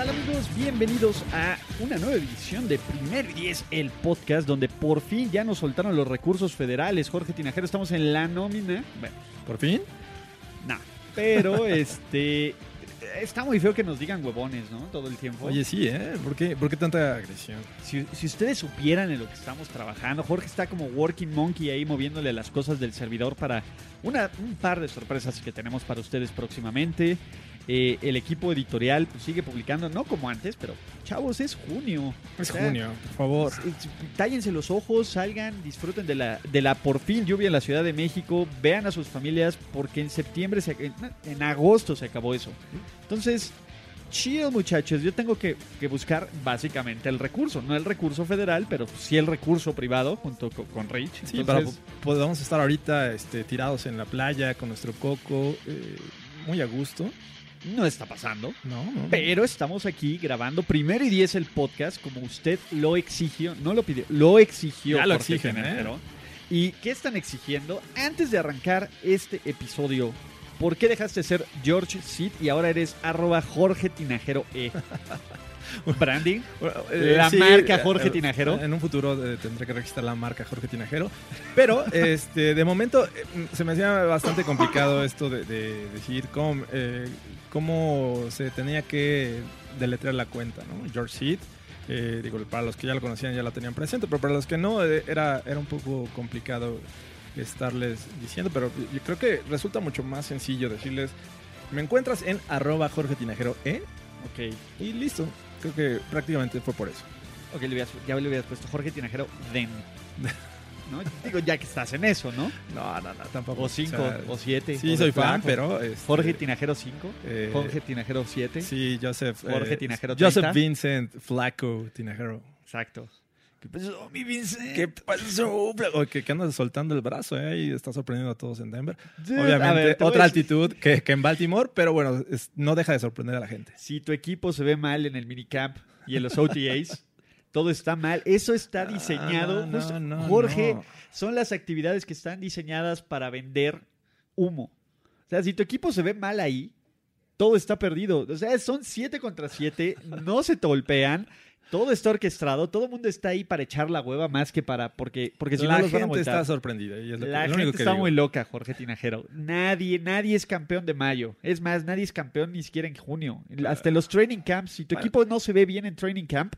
¿Qué tal amigos? Bienvenidos a una nueva edición de Primero y Diez, el podcast donde por fin ya nos soltaron los recursos federales. Jorge Tinajero, estamos en la nómina. Bueno, ¿Por fin? no, pero este... Está muy feo que nos digan huevones, ¿no? Todo el tiempo. Oye, sí, ¿eh? ¿Por qué, por qué tanta agresión? Si, si ustedes supieran en lo que estamos trabajando, Jorge está como working monkey ahí moviéndole las cosas del servidor para una, un par de sorpresas que tenemos para ustedes próximamente. Eh, el equipo editorial pues, sigue publicando, no como antes, pero chavos, es junio. Es O sea, junio, por favor. Tállense los ojos, salgan, disfruten de la, de la por fin lluvia en la Ciudad de México, vean a sus familias, porque en septiembre, se, en, en agosto se acabó eso. Entonces, chido muchachos, yo tengo que, que buscar básicamente el recurso, no el recurso federal, pero sí el recurso privado junto co- con, Rich. Sí, para Entonces, po- podamos estar ahorita este, tirados en la playa con nuestro coco, eh, muy a gusto. No está pasando. No, no. Pero estamos aquí grabando primero y diez el podcast como usted lo exigió, no lo pidió, lo exigió. Ya lo exigen, ¿eh? Tinajero. ¿Y qué están exigiendo? Antes de arrancar este episodio, ¿por qué dejaste de ser George Sid y ahora eres arroba Jorge Tinajero E? Branding. Bueno, la marca eh, Jorge eh, Tinajero. En un futuro eh, tendré que registrar la marca Jorge Tinajero. Pero este, de momento eh, se me hacía bastante complicado esto de, de decir cómo, eh, cómo se tenía que deletrear la cuenta, ¿no? George Seed. eh, digo, para los que ya lo conocían ya lo tenían presente, pero para los que no, eh, era, era un poco complicado estarles diciendo, pero yo creo que resulta mucho más sencillo decirles, me encuentras en arroba Jorge Tinajero E Ok. y listo. Creo que prácticamente fue por eso. Ok, le hubieras- ya le hubieras puesto Jorge Tinajero Den. ¿No? Digo, ya que estás en eso, ¿no? No, no, no, tampoco. O 5, sea, o 7. Sí, soy fan, pero. este, Jorge Tinajero 5. eh, Jorge Tinajero 7. Sí, Joseph. Jorge eh, Tinajero Joseph 30. Vincent Flaco Tinajero. Exacto. ¿Qué pasó, mi Vincent? ¿Qué pasó? O que, que andas soltando el brazo, ¿eh? Y está sorprendiendo a todos en Denver. Dude, Obviamente, ver, otra altitud que, que en Baltimore, pero bueno, es- no deja de sorprender a la gente. Si tu equipo se ve mal en el minicamp y en los OTAs, todo está mal. Eso está diseñado. Ah, no, justo- no, Jorge, son las actividades que están diseñadas para vender humo. O sea, si tu equipo se ve mal ahí, todo está perdido. O sea, son 7 contra 7, no se te golpean. Todo está orquestado, todo el mundo está ahí para echar la hueva más que para porque porque si la no los van a gente está sorprendida. Y es lo, que- La lo gente único que está digo. muy loca, Jorge Tinajero. Nadie, nadie es campeón de mayo. Es más, nadie es campeón ni siquiera en junio. Hasta los training camps. Si tu Bueno. equipo no se ve bien en training camp,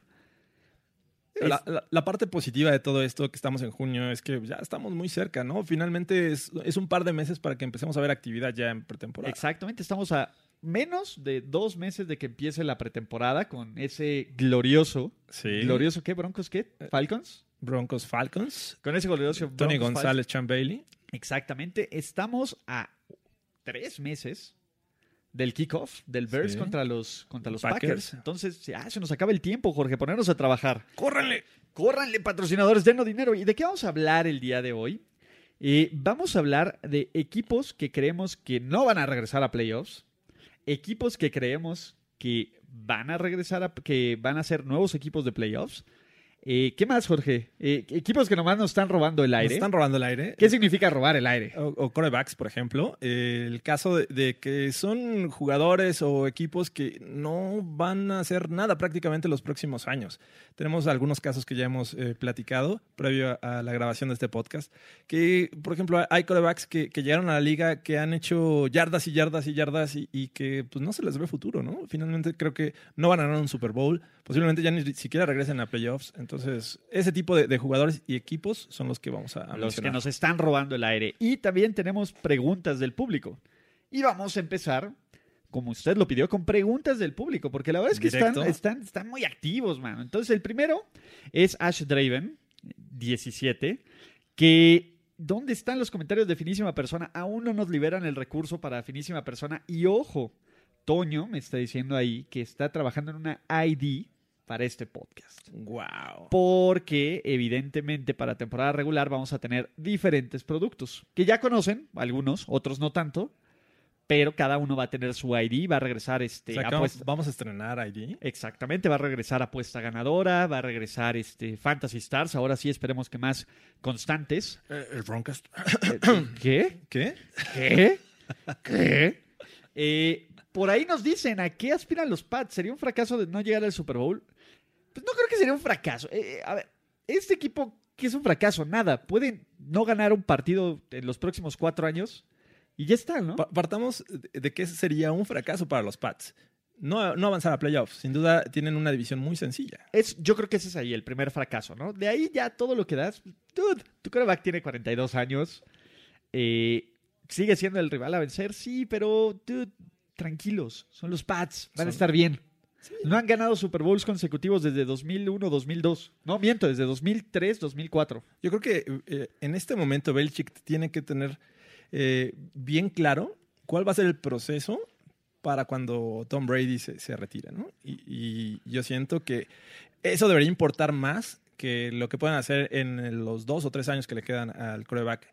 La, la- la parte positiva de todo esto que estamos en junio es que ya estamos muy cerca, ¿no? Finalmente es, es un par de meses para que empecemos a ver actividad ya en pretemporada. exactamente, estamos a menos de dos meses de que empiece la pretemporada con ese glorioso, Sí. glorioso, ¿qué? ¿Broncos qué? ¿Falcons? Broncos Falcons. Con ese glorioso Tony Broncos González, Chan Bailey. Exactamente, estamos a tres meses del kickoff del Bears Sí. contra los, contra los Packers. Packers. Entonces, ya se nos acaba el tiempo, Jorge, ponernos a trabajar. ¡Córranle! Córranle, patrocinadores, denos dinero. ¿Y de qué vamos a hablar el día de hoy? Eh, vamos a hablar de equipos que creemos que no van a regresar a playoffs, equipos que creemos que van a regresar a, que van a ser nuevos equipos de playoffs. Eh, ¿Qué más, Jorge? Eh, equipos que nomás nos están robando el Nos aire. están robando el aire. ¿Qué significa robar el aire? O, o corebacks, por ejemplo. Eh, el caso de, de que son jugadores o equipos que no van a hacer nada prácticamente los próximos años. Tenemos algunos casos que ya hemos eh, platicado previo a, a la grabación de este podcast. Que, por ejemplo, hay corebacks que, que llegaron a la liga que han hecho yardas y yardas y yardas y, y que pues no se les ve futuro, ¿no? Finalmente creo que no van a ganar un Super Bowl. Posiblemente ya ni siquiera regresen a playoffs. Entonces, ese tipo de, de jugadores y equipos son los que vamos a, a los que nos están robando el aire. Y también tenemos preguntas del público. Y vamos a empezar, como usted lo pidió, con preguntas del público, porque la verdad es que están, están, están muy activos, mano. Entonces, el primero es Ash Draven, 17, que... ¿Dónde están los comentarios de Finísima Persona? Aún no nos liberan el recurso para Finísima Persona. Y ojo, Toño me está diciendo ahí que está trabajando en una ID para este podcast. Wow. Porque evidentemente para temporada regular vamos a tener diferentes productos que ya conocen, algunos, otros no tanto, pero cada uno va a tener su ID, va a regresar este O sea, que vamos, a estrenar ID. Exactamente, va a regresar apuesta ganadora, va a regresar este Fantasy Stars, ahora sí esperemos que más constantes. Eh, el Broncast. Eh, ¿Qué? ¿Qué? ¿Qué? ¿Qué? Eh, por ahí nos dicen a qué aspiran los Pats. ¿Sería un fracaso de no llegar al Super Bowl? Pues no creo que sería un fracaso. Eh, a ver, este equipo, ¿qué es un fracaso? Nada. Pueden no ganar un partido en los próximos cuatro años y ya está, ¿no? Pa- partamos de que ese sería un fracaso para los Pats. No, no avanzar a playoffs. Sin duda tienen una división muy sencilla. Es, yo creo que ese es ahí el primer fracaso, ¿no? De ahí ya todo lo que das. Dude, tu quarterback tiene 42 años. eh, sigue siendo el rival a vencer, sí, pero dude, tranquilos. Son los Pats. Van a estar bien. No han ganado Super Bowls consecutivos desde 2001-2002. No, miento, desde 2003-2004. Yo creo que eh, en este momento Belichick tiene que tener eh, bien claro cuál va a ser el proceso para cuando Tom Brady se, se retire, ¿no? Y, y yo siento que eso debería importar más que lo que puedan hacer en los dos o tres años que le quedan al quarterback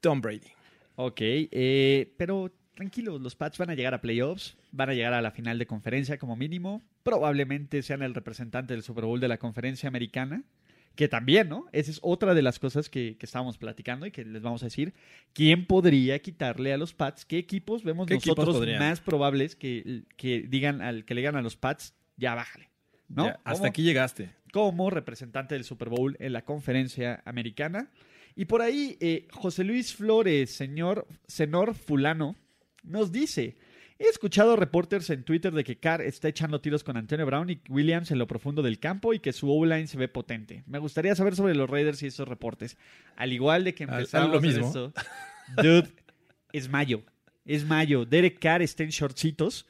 Tom Brady. Ok, eh, pero tranquilos, los Pats van a llegar a playoffs, van a llegar a la final de conferencia como mínimo, probablemente sean el representante del Super Bowl de la conferencia americana, que también, ¿no? Esa es otra de las cosas que, que estábamos platicando y que les vamos a decir. ¿Quién podría quitarle a los Pats? ¿Qué equipos vemos ¿Qué equipos nosotros podrían? más probables que, que digan al que le digan a los Pats, ya bájale? ¿no? Ya, hasta aquí llegaste. como representante del Super Bowl en la conferencia americana. Y por ahí, eh, José Luis Flores, señor Senor Fulano, nos dice: He escuchado reporters en Twitter de que Carr está echando tiros con Antonio Brown y Williams en lo profundo del campo y que su O-line se ve potente. Me gustaría saber sobre los Raiders y esos reportes. Al igual de que empezamos lo mismo. esto, dude, es mayo. Es mayo. Derek Carr está en shortcitos.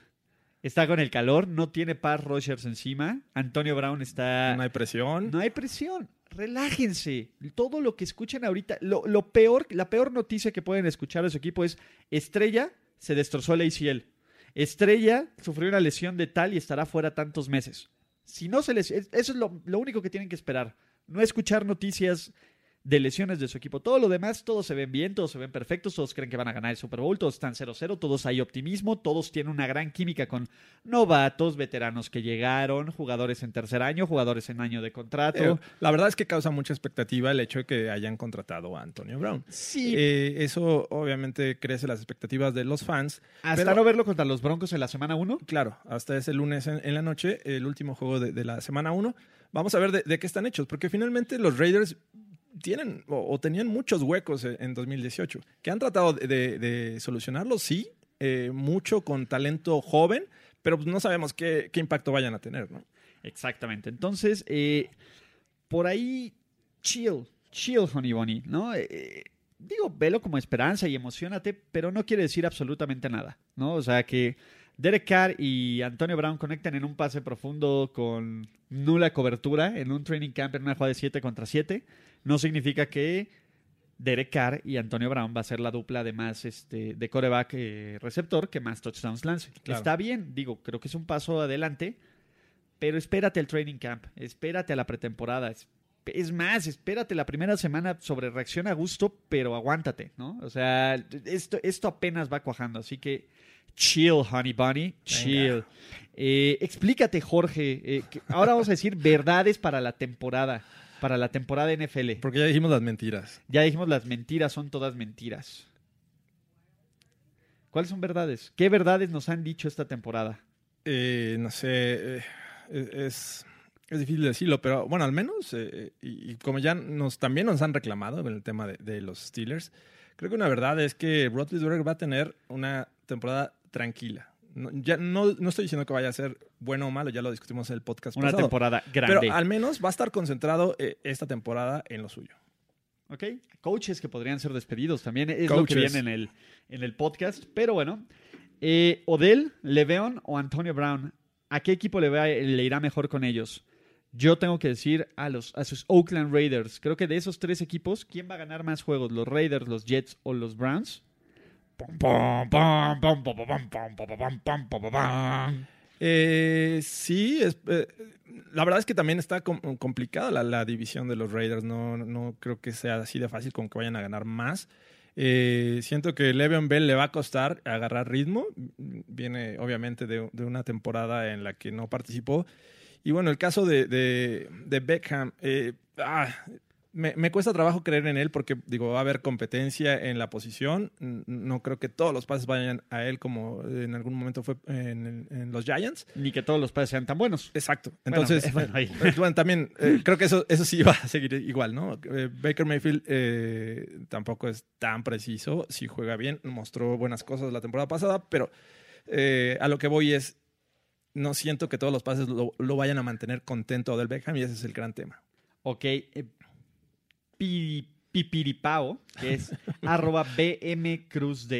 Está con el calor, no tiene Paz Rogers encima. Antonio Brown está No hay presión. no hay presión. Relájense. Todo lo que escuchen ahorita, lo, lo peor, la peor noticia que pueden escuchar de su equipo es Estrella se destrozó el ACL. Estrella sufrió una lesión de tal y estará fuera tantos meses. Si no se les, es- eso es lo único que tienen que esperar. No escuchar noticias de lesiones de su equipo. Todo lo demás, todos se ven bien, todos se ven perfectos, todos creen que van a ganar el Super Bowl, todos están 0-0, todos hay optimismo, todos tienen una gran química con novatos, veteranos que llegaron, jugadores en tercer año, jugadores en año de contrato. Eh, la verdad es que causa mucha expectativa el hecho de que hayan contratado a Antonio Brown. sí, Eh, eso obviamente crece las expectativas de los fans. hasta pero- no verlo contra los Broncos en la semana 1. Claro, hasta ese lunes en, en la noche, el último juego de, de la semana 1. Vamos a ver de, de qué están hechos, porque finalmente los Raiders tienen o, tenían muchos huecos en, en 2018, que han tratado de, de- solucionarlos, sí, eh, mucho con talento joven, pero pues no sabemos qué, impacto vayan a tener, ¿no? Exactamente. Entonces, eh, por ahí, chill, chill, Honey Bunny, ¿no? Eh, digo, velo como esperanza y emocionate, pero no quiere decir absolutamente nada, ¿no? O sea, que Derek Carr y Antonio Brown conecten en un pase profundo con nula cobertura en un training camp en una jugada de 7 contra 7, no significa que Derek Carr y Antonio Brown va a ser la dupla de más este, de coreback eh, receptor que más touchdowns lance. Claro. Está bien, digo, creo que es un paso adelante, pero espérate al training camp, espérate a la pretemporada. Es, es más, espérate la primera semana sobre reacción a gusto, pero aguántate, ¿no? O sea, esto, esto apenas va cuajando, así que chill, honey bunny, chill. Eh, explícate, Jorge. eh, ahora vamos a decir verdades para la temporada, para la temporada NFL. Porque ya dijimos las mentiras. Ya dijimos las mentiras son todas mentiras. ¿Cuáles son verdades? ¿Qué verdades nos han dicho esta temporada? Eh, no sé, eh, es, es difícil decirlo, pero bueno, al menos, eh, y, y como ya nos también nos han reclamado en el tema de, de los Steelers, creo que una verdad es que Roethlisberger va a tener una temporada tranquila. No, ya no, no estoy diciendo que vaya a ser bueno o malo, ya lo discutimos en el podcast Una pasado. temporada grande. Pero al menos va a estar concentrado eh, esta temporada en lo suyo. ¿Ok? Coaches que podrían ser despedidos también es lo que viene en el, en el podcast. Pero bueno, eh, Odell, Leveon o Antonio Brown, ¿a qué equipo le, va- le irá mejor con ellos? Yo tengo que decir a, los, a sus Oakland Raiders. Creo que de esos tres equipos, ¿quién va a ganar más juegos? ¿Los Raiders, los Jets o los Browns? Eh, sí, es, eh, la verdad es que también está com- complicada la, división de los Raiders. No, no creo que sea así de fácil como que vayan a ganar más. Eh, siento que Le'Veon Bell le va a costar agarrar ritmo. Viene obviamente de, una temporada en la que no participó. Y bueno, el caso de Beckham, eh, ah, me, me cuesta trabajo creer en él porque digo, va a haber competencia en la posición. No creo que todos los pases vayan a él como en algún momento fue en, en los Giants. Ni que todos los padres sean tan buenos. Exacto. Bueno, Entonces, eh, bueno, ahí. eh, bueno, también eh, creo que eso, eso sí va a seguir igual, ¿no? Eh, Baker Mayfield eh, tampoco es tan preciso. Si juega bien, mostró buenas cosas la temporada pasada, pero eh, a lo que voy es, no siento que todos los pases lo, lo vayan a mantener contento a Odell Beckham y ese es el gran tema. Ok. Pi- Pipiripao, que es arroba bmcruzd,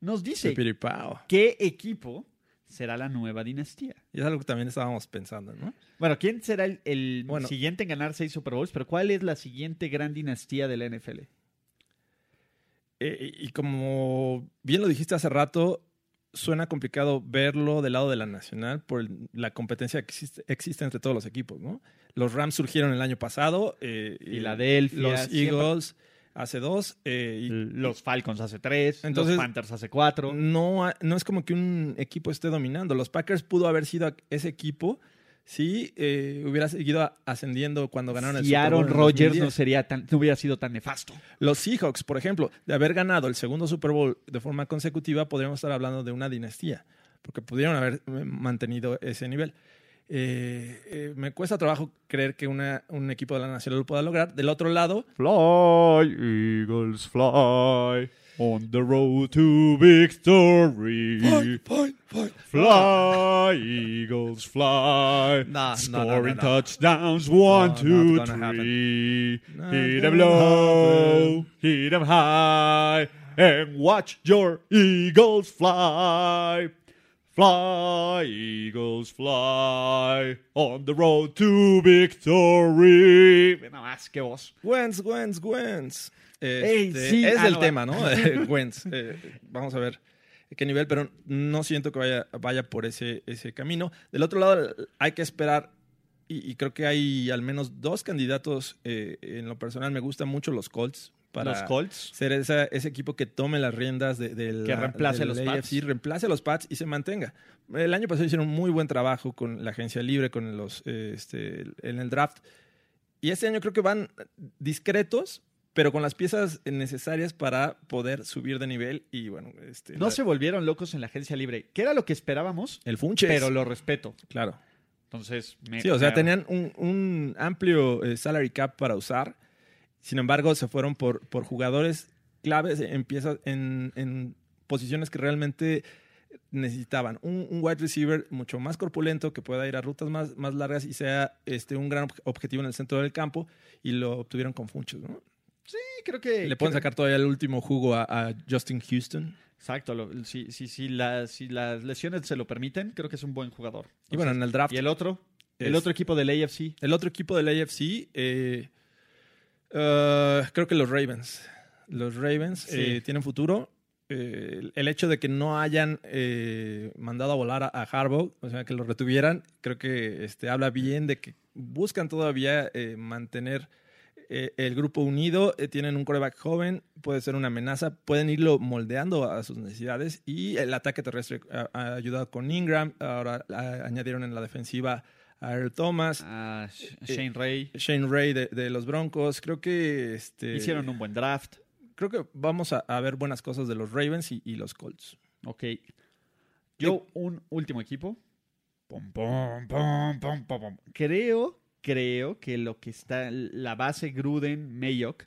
nos dice Piripao. qué equipo será la nueva dinastía. Y es algo que también estábamos pensando, ¿no? Bueno, ¿quién será el, el Bueno. siguiente en ganar seis Super Bowls? Pero ¿cuál es la siguiente gran dinastía de la NFL? Eh, y como bien lo dijiste hace rato, suena complicado verlo del lado de la nacional por la competencia que existe, existe entre todos los equipos, ¿no? Los Rams surgieron el año pasado. eh, y Filadelfia, Los siempre- Eagles hace dos. eh, y Los Falcons hace tres, Entonces- los Panthers hace cuatro. no, no es como que un equipo esté dominando. Los Packers pudo haber sido ese equipo si eh, hubiera seguido ascendiendo cuando ganaron el Si Super Bowl Aaron Rodgers 2010. no, sería tan, no hubiera sido tan nefasto. Los Seahawks, por ejemplo, de haber ganado el segundo Super Bowl de forma consecutiva, podríamos estar hablando de una dinastía, porque pudieron haber eh, mantenido ese nivel. Eh, eh, me cuesta trabajo creer que una- un equipo de la nacional lo pueda lograr. Del otro lado, Fly, Eagles, fly, on the road to victory. Fly, Eagles, fly. No, no, Scoring no, no, no. touchdowns, one, No, two, not gonna three. Not Hit 'em gonna low, hit 'em high, and watch your Eagles fly. Fly, Eagles, fly, on the road to victory. Nada más, qué voz. Wentz, Wentz, Wentz. Ey, Este, sí, es ah, el no, tema, ¿no? Eh, Wentz. Eh, vamos a ver qué nivel, pero no siento que vaya, vaya por ese, ese camino. Del otro lado, hay que esperar, y, y creo que hay al menos dos candidatos. eh, en lo personal, me gustan mucho los Colts. Para Los Colts. ser esa- ese equipo que tome las riendas de, del Que reemplace a del los AFC, Pats. reemplace a los Pats y se mantenga. El año pasado hicieron un muy buen trabajo con la agencia libre, con los eh, este, en el draft. Y este año creo que van discretos, pero con las piezas necesarias para poder subir de nivel. Y bueno, este, No la- se volvieron locos en la agencia libre, que era lo que esperábamos, el Funches. pero lo respeto. Claro. Entonces, me- Sí, o sea, me- tenían un, un amplio eh, salary cap para usar. Sin embargo, se fueron por, por jugadores claves en piezas, en, en posiciones que realmente necesitaban. Un, un wide receiver mucho más corpulento que pueda ir a rutas más, más largas y sea este, un gran ob- objetivo en el centro del campo. Y lo obtuvieron con Funchos, ¿no? Sí, creo que... Le pueden creo- sacar todavía el último jugo a, a Justin Houston. Exacto, lo- si, si, si, la- si las lesiones se lo permiten, creo que es un buen jugador. Y bueno, en el draft. ¿Y el otro? El otro equipo del AFC. El otro equipo del AFC, eh, uh, creo que los Ravens. Los Ravens Sí. eh, tienen futuro. Eh, el- hecho de que no hayan eh, mandado a volar a, a Harbaugh, o sea, que lo retuvieran, creo que este, habla bien de que buscan todavía eh, mantener eh, el grupo unido. Eh, tienen un coreback joven, puede ser una amenaza, pueden irlo moldeando a sus necesidades. Y el ataque terrestre ha, ha ayudado con Ingram. Ahora ah, añadieron en la defensiva a Earl Thomas. Ah, Sh- Shane Ray. Shane Ray de, de los Broncos. Creo que este, Hicieron un buen draft. creo que vamos a, a ver buenas cosas de los Ravens y, y los Colts. Ok. Yo, un último equipo. Pum, pum, pum. Creo, creo que lo que está, la base Gruden, Mayock,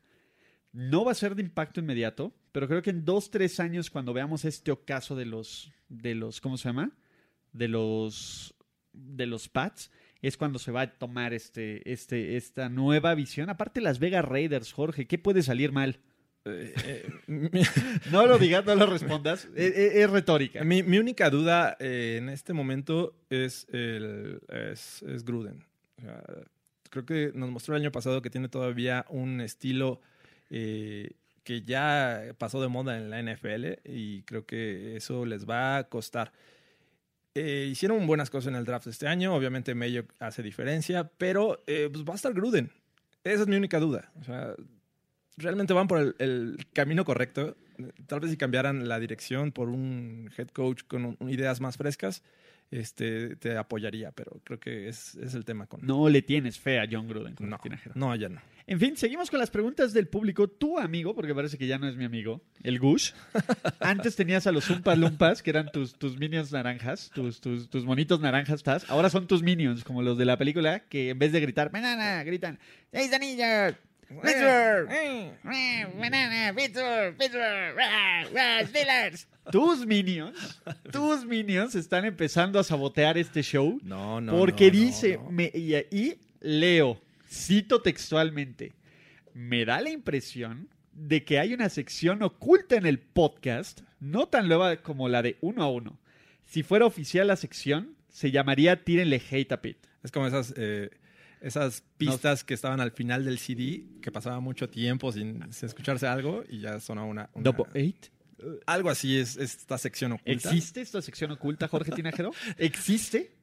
no va a ser de impacto inmediato, pero creo que en dos, tres años, cuando veamos este ocaso de los, de los, ¿cómo se llama? De los, de los Pats, es cuando se va a tomar este, este, esta nueva visión. Aparte, Las Vegas Raiders, Jorge, ¿qué puede salir mal? Eh, eh, No lo digas, no lo respondas. Es, es- es retórica. mi, mi única duda eh, en este momento es, el, es, es Gruden. Creo que nos mostró el año pasado que tiene todavía un estilo eh, que ya pasó de moda en la NFL y creo que eso les va a costar. Eh, hicieron buenas cosas en el draft este año. Obviamente Mayo hace diferencia, pero eh, pues va a estar Gruden. Esa es mi única duda. O sea, realmente van por el, el camino correcto. Tal vez si cambiaran la dirección por un head coach con un- ideas más frescas, este, te apoyaría, pero creo que es, es el tema con... No le tienes fe a John Gruden. no, Tinajero. no, ya no. En fin, seguimos con las preguntas del público. Tu amigo, porque parece que ya no es mi amigo, el Gush. Antes tenías a los Umpas Lumpas, que eran tus, tus minions naranjas, us, tus, tus monitos naranjas, estás. Ahora son tus minions, como los de la película, que en vez de gritar banana, gritan ¡Seis anillos! ¡Pittsburgh! ¡Eh, ¡Banana! Tus minions, tus minions están empezando a sabotear este show. No, no. Porque no, no, dice, no. me- y, y leo, cito textualmente, me da la impresión de que hay una sección oculta en el podcast, no tan nueva como la de uno a uno. Si fuera oficial la sección, se llamaría Tírenle Hate a Pete. Es como esas, eh, esas pistas que estaban al final del CD, que pasaba mucho tiempo sin, sin escucharse algo y ya sonaba una... una- Double Eight. Algo así es, es esta sección oculta. ¿Existe esta sección oculta, Jorge Tinajero? ¿Existe?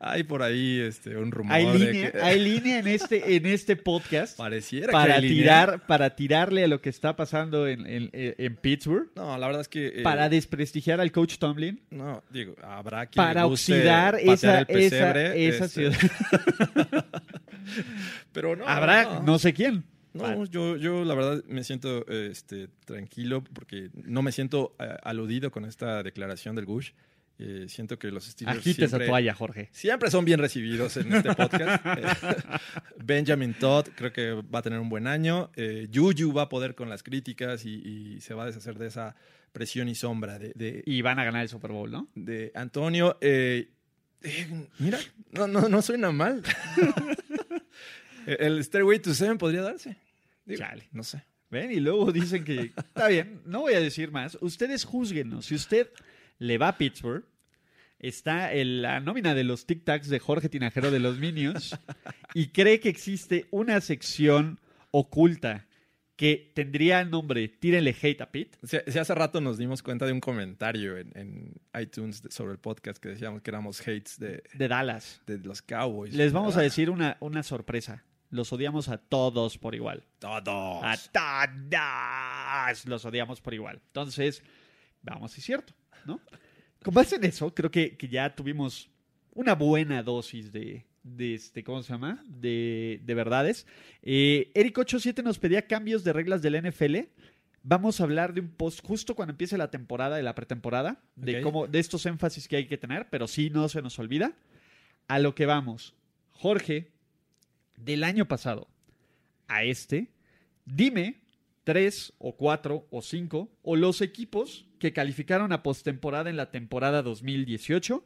Hay por ahí este, un rumor ¿Hay de línea, que hay línea en, este, en este podcast pareciera que para línea. tirar, para tirarle a lo que está pasando en, en- en Pittsburgh? No, la verdad es que... eh, para desprestigiar al coach Tomlin, No, digo, habrá quien para oxidar esa, pesebre, esa, esa este, ciudad. Pero no, Habrá no. no sé quién. No, yo, yo la verdad me siento este, tranquilo porque no me siento eh, aludido con esta declaración del Gush. Eh, siento que los Steelers Agites siempre, a toalla, Jorge. siempre son bien recibidos en este podcast. Eh, Benjamin Todd creo que va a tener un buen año. Eh, Juju va a poder con las críticas y, y se va a deshacer de esa presión y sombra de, de, Y van a ganar el Super Bowl, ¿no? de Antonio. Eh, mira, no, no, no suena mal. El Stairway to Seven podría darse. Digo, Chale. No sé. ¿Ven? Y luego dicen que está bien, no voy a decir más. Ustedes juzguenos. Si usted le va a Pittsburgh, está en la nómina de los Tic Tacs de Jorge Tinajero de los Minions y cree que existe una sección oculta que tendría el nombre Tírenle Hate a Pete. Si, si hace rato nos dimos cuenta de un comentario en, en iTunes de- sobre el podcast que decíamos que éramos hates de, de Dallas. de los Cowboys. Les vamos a Ah, decir una, una sorpresa. Los odiamos a todos por igual. Todos. A todos los odiamos por igual. Entonces, vamos, si es cierto, ¿no? Con base en eso, creo que, que ya tuvimos una buena dosis de, de este, ¿cómo se llama? De, de verdades. Eh, Eric 87 nos pedía cambios de reglas del NFL. Vamos a hablar de un post justo cuando empiece la temporada, de la pretemporada, de cómo, de estos énfasis que hay que tener, pero sí no se nos olvida. A lo que vamos. Jorge, del año pasado a este, dime tres o cuatro o cinco o los equipos que calificaron a postemporada en la temporada 2018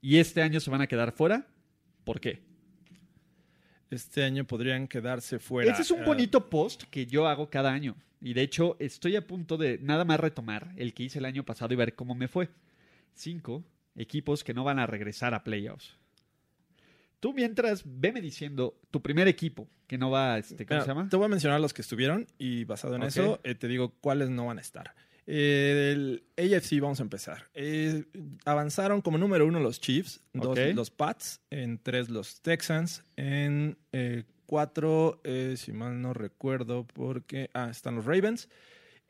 y este año se van a quedar fuera. ¿Por qué? Este año podrían quedarse fuera. Ese es un eh, bonito post que yo hago cada año. Y de hecho, estoy a punto de nada más retomar el que hice el año pasado y ver cómo me fue. Cinco equipos que no van a regresar a playoffs. Tú mientras, veme diciendo tu primer equipo que no va, este, ¿cómo mira, se llama? Te voy a mencionar los que estuvieron y basado en eso eh, te digo cuáles no van a estar. Eh, el AFC vamos a empezar. Eh, avanzaron como número uno los Chiefs, dos los Pats, en tres los Texans, en cuatro, si mal no recuerdo, porque ah, están los Ravens,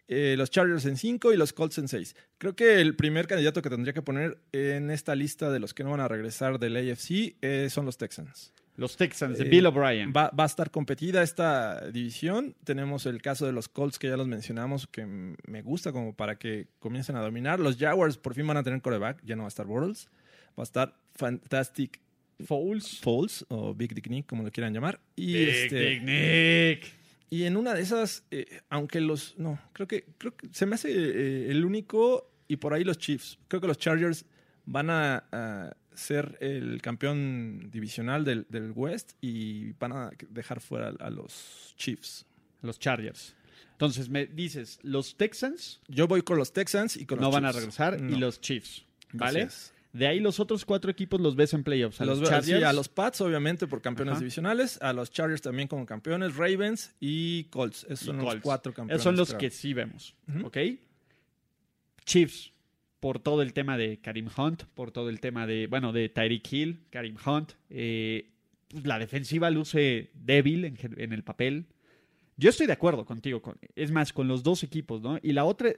eh, los Chargers en cinco y los Colts en seis. Creo que el primer candidato que tendría que poner en esta lista de los que no van a regresar del AFC eh, son los Texans. Los Texans de Eh, Bill O'Brien. Va, va a estar competida esta división. Tenemos el caso de los Colts que ya los mencionamos, que me gusta como para que comiencen a dominar. Los Jaguars por fin van a tener coreback, ya no va a estar Bortles. Va a estar Fantastic Fouls. Falls o Big Dick Nick, como lo quieran llamar. Y, Big este, Dick Nick. Y en una de esas, eh, aunque los. No, creo que, creo que se me hace eh, el único. Y por ahí los Chiefs. Creo que los Chargers van a, a ser el campeón divisional del, del West y van a dejar fuera a, a los Chiefs. Los Chargers. Entonces me dices, los Texans Yo voy con los Texans y con no los van a regresar y No. los Chiefs. ¿Vale? De ahí los otros cuatro equipos los ves en playoffs. A los, Los- sí, Chargers. a los Pats, obviamente, por campeones Ajá. divisionales. A los Chargers también como campeones. Ravens y Colts. Esos y son los cuatro campeones. Esos son los creo. que sí vemos. ¿Ok? Chiefs. por todo el tema de Karim Hunt, por todo el tema de, bueno, de Tyreek Hill, Karim Hunt. Eh, la defensiva luce débil en, en, el papel. Yo estoy de acuerdo contigo, con, es más, con los dos equipos, ¿no? Y la otra,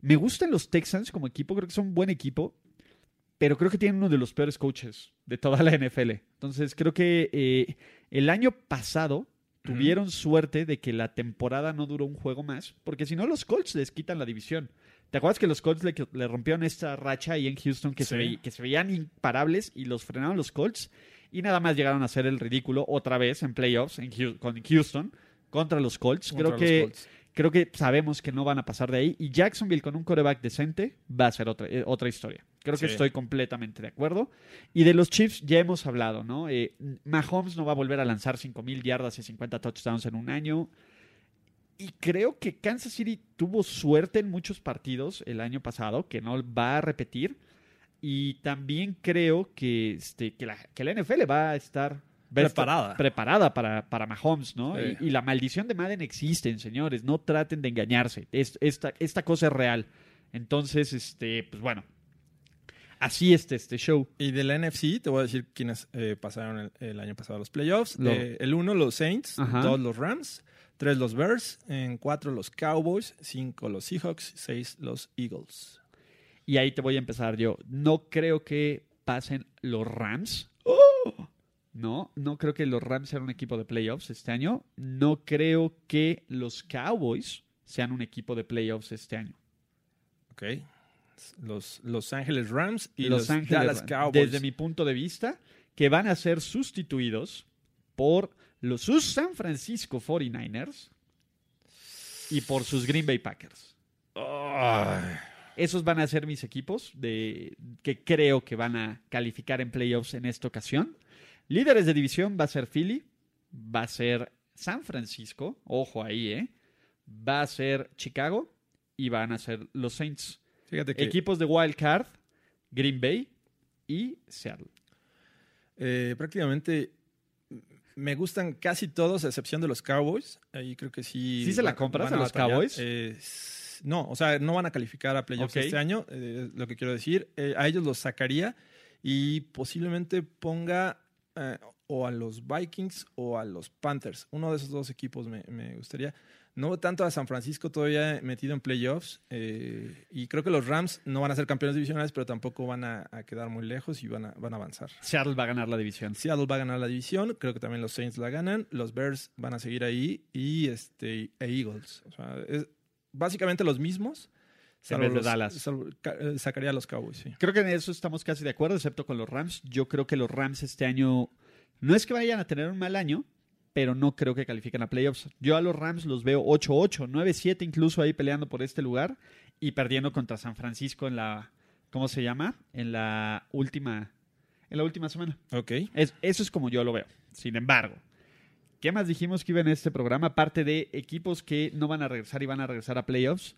me gustan los Texans como equipo, creo que son un buen equipo, pero creo que tienen uno de los peores coaches de toda la NFL. Entonces, creo que eh, el año pasado tuvieron suerte de que la temporada no duró un juego más, porque si no los Colts les quitan la división. ¿Te acuerdas que los Colts le, le rompieron esta racha ahí en Houston que, se veía, que se veían imparables y los frenaron los Colts? Y nada más llegaron a hacer el ridículo otra vez en playoffs en con Houston contra los Colts. creo que creo que sabemos que no van a pasar de ahí. Y Jacksonville con un coreback decente va a ser otra, eh, otra historia. Creo que estoy completamente de acuerdo. Y de los Chiefs ya hemos hablado, ¿no? Eh, Mahomes no va a volver a lanzar 5.000 yardas y 50 touchdowns en un año. Y creo que Kansas City tuvo suerte en muchos partidos el año pasado, que no va a repetir. Y también creo que, este, que, la, que la NFL va a estar preparada, preparada para, para Mahomes, ¿no? Y, la maldición de Madden existe, señores. No traten de engañarse. esta, esta cosa es real. Entonces, este, pues bueno, así está este show. Y del NFC, te voy a decir quiénes eh, pasaron el, año pasado a los playoffs. Eh, el uno, los Saints. Dos, los Rams. Tres, los Bears. En cuatro, los Cowboys. Cinco, los Seahawks. Seis, los Eagles. Y ahí te voy a empezar yo. No creo que pasen los Rams. ¡Oh! No, no creo que los Rams sean un equipo de playoffs este año. No creo que los Cowboys sean un equipo de playoffs este año. Ok los Los Ángeles Rams y los, Dallas Cowboys. Desde mi punto de vista, que van a ser sustituidos por los sus San Francisco 49ers y por sus Green Bay Packers. Esos van a ser mis equipos de, que creo que van a calificar en playoffs en esta ocasión. Líderes de división va a ser Philly, va a ser San Francisco, ojo ahí, ¿eh? Va a ser Chicago y van a ser los Saints. Equipos de Wild Card, Green Bay y Seattle. Eh, prácticamente me gustan casi todos, a excepción de los Cowboys. Ahí creo que sí. ¿Sí se la compras a, los Cowboys? no, o sea, no van a calificar a playoffs este año, eh, lo que quiero decir. Eh, a ellos los sacaría y posiblemente ponga o a los Vikings o a los Panthers. Uno de esos dos equipos me, me gustaría. No tanto a San Francisco todavía metido en playoffs. Eh, y creo que los Rams no van a ser campeones divisionales, pero tampoco van a, quedar muy lejos y van a, van a avanzar. Seattle va a ganar la división. Seattle va a ganar la división. Creo que también los Saints la ganan. Los Bears van a seguir ahí. Y este, e Eagles. O sea, es básicamente los mismos. Salvo de Dallas. Eh, sacaría a los Cowboys, sí. Creo que en eso estamos casi de acuerdo, excepto con los Rams. Yo creo que los Rams este año no es que vayan a tener un mal año, pero no creo que califiquen a playoffs. Yo a los Rams los veo 8-8, 9-7 incluso ahí peleando por este lugar y perdiendo contra San Francisco en la, ¿cómo se llama? En la última, en la última semana. Ok. eso es como yo lo veo. Sin embargo, ¿qué más dijimos que iba en este programa? Aparte de equipos que no van a regresar y van a regresar a playoffs,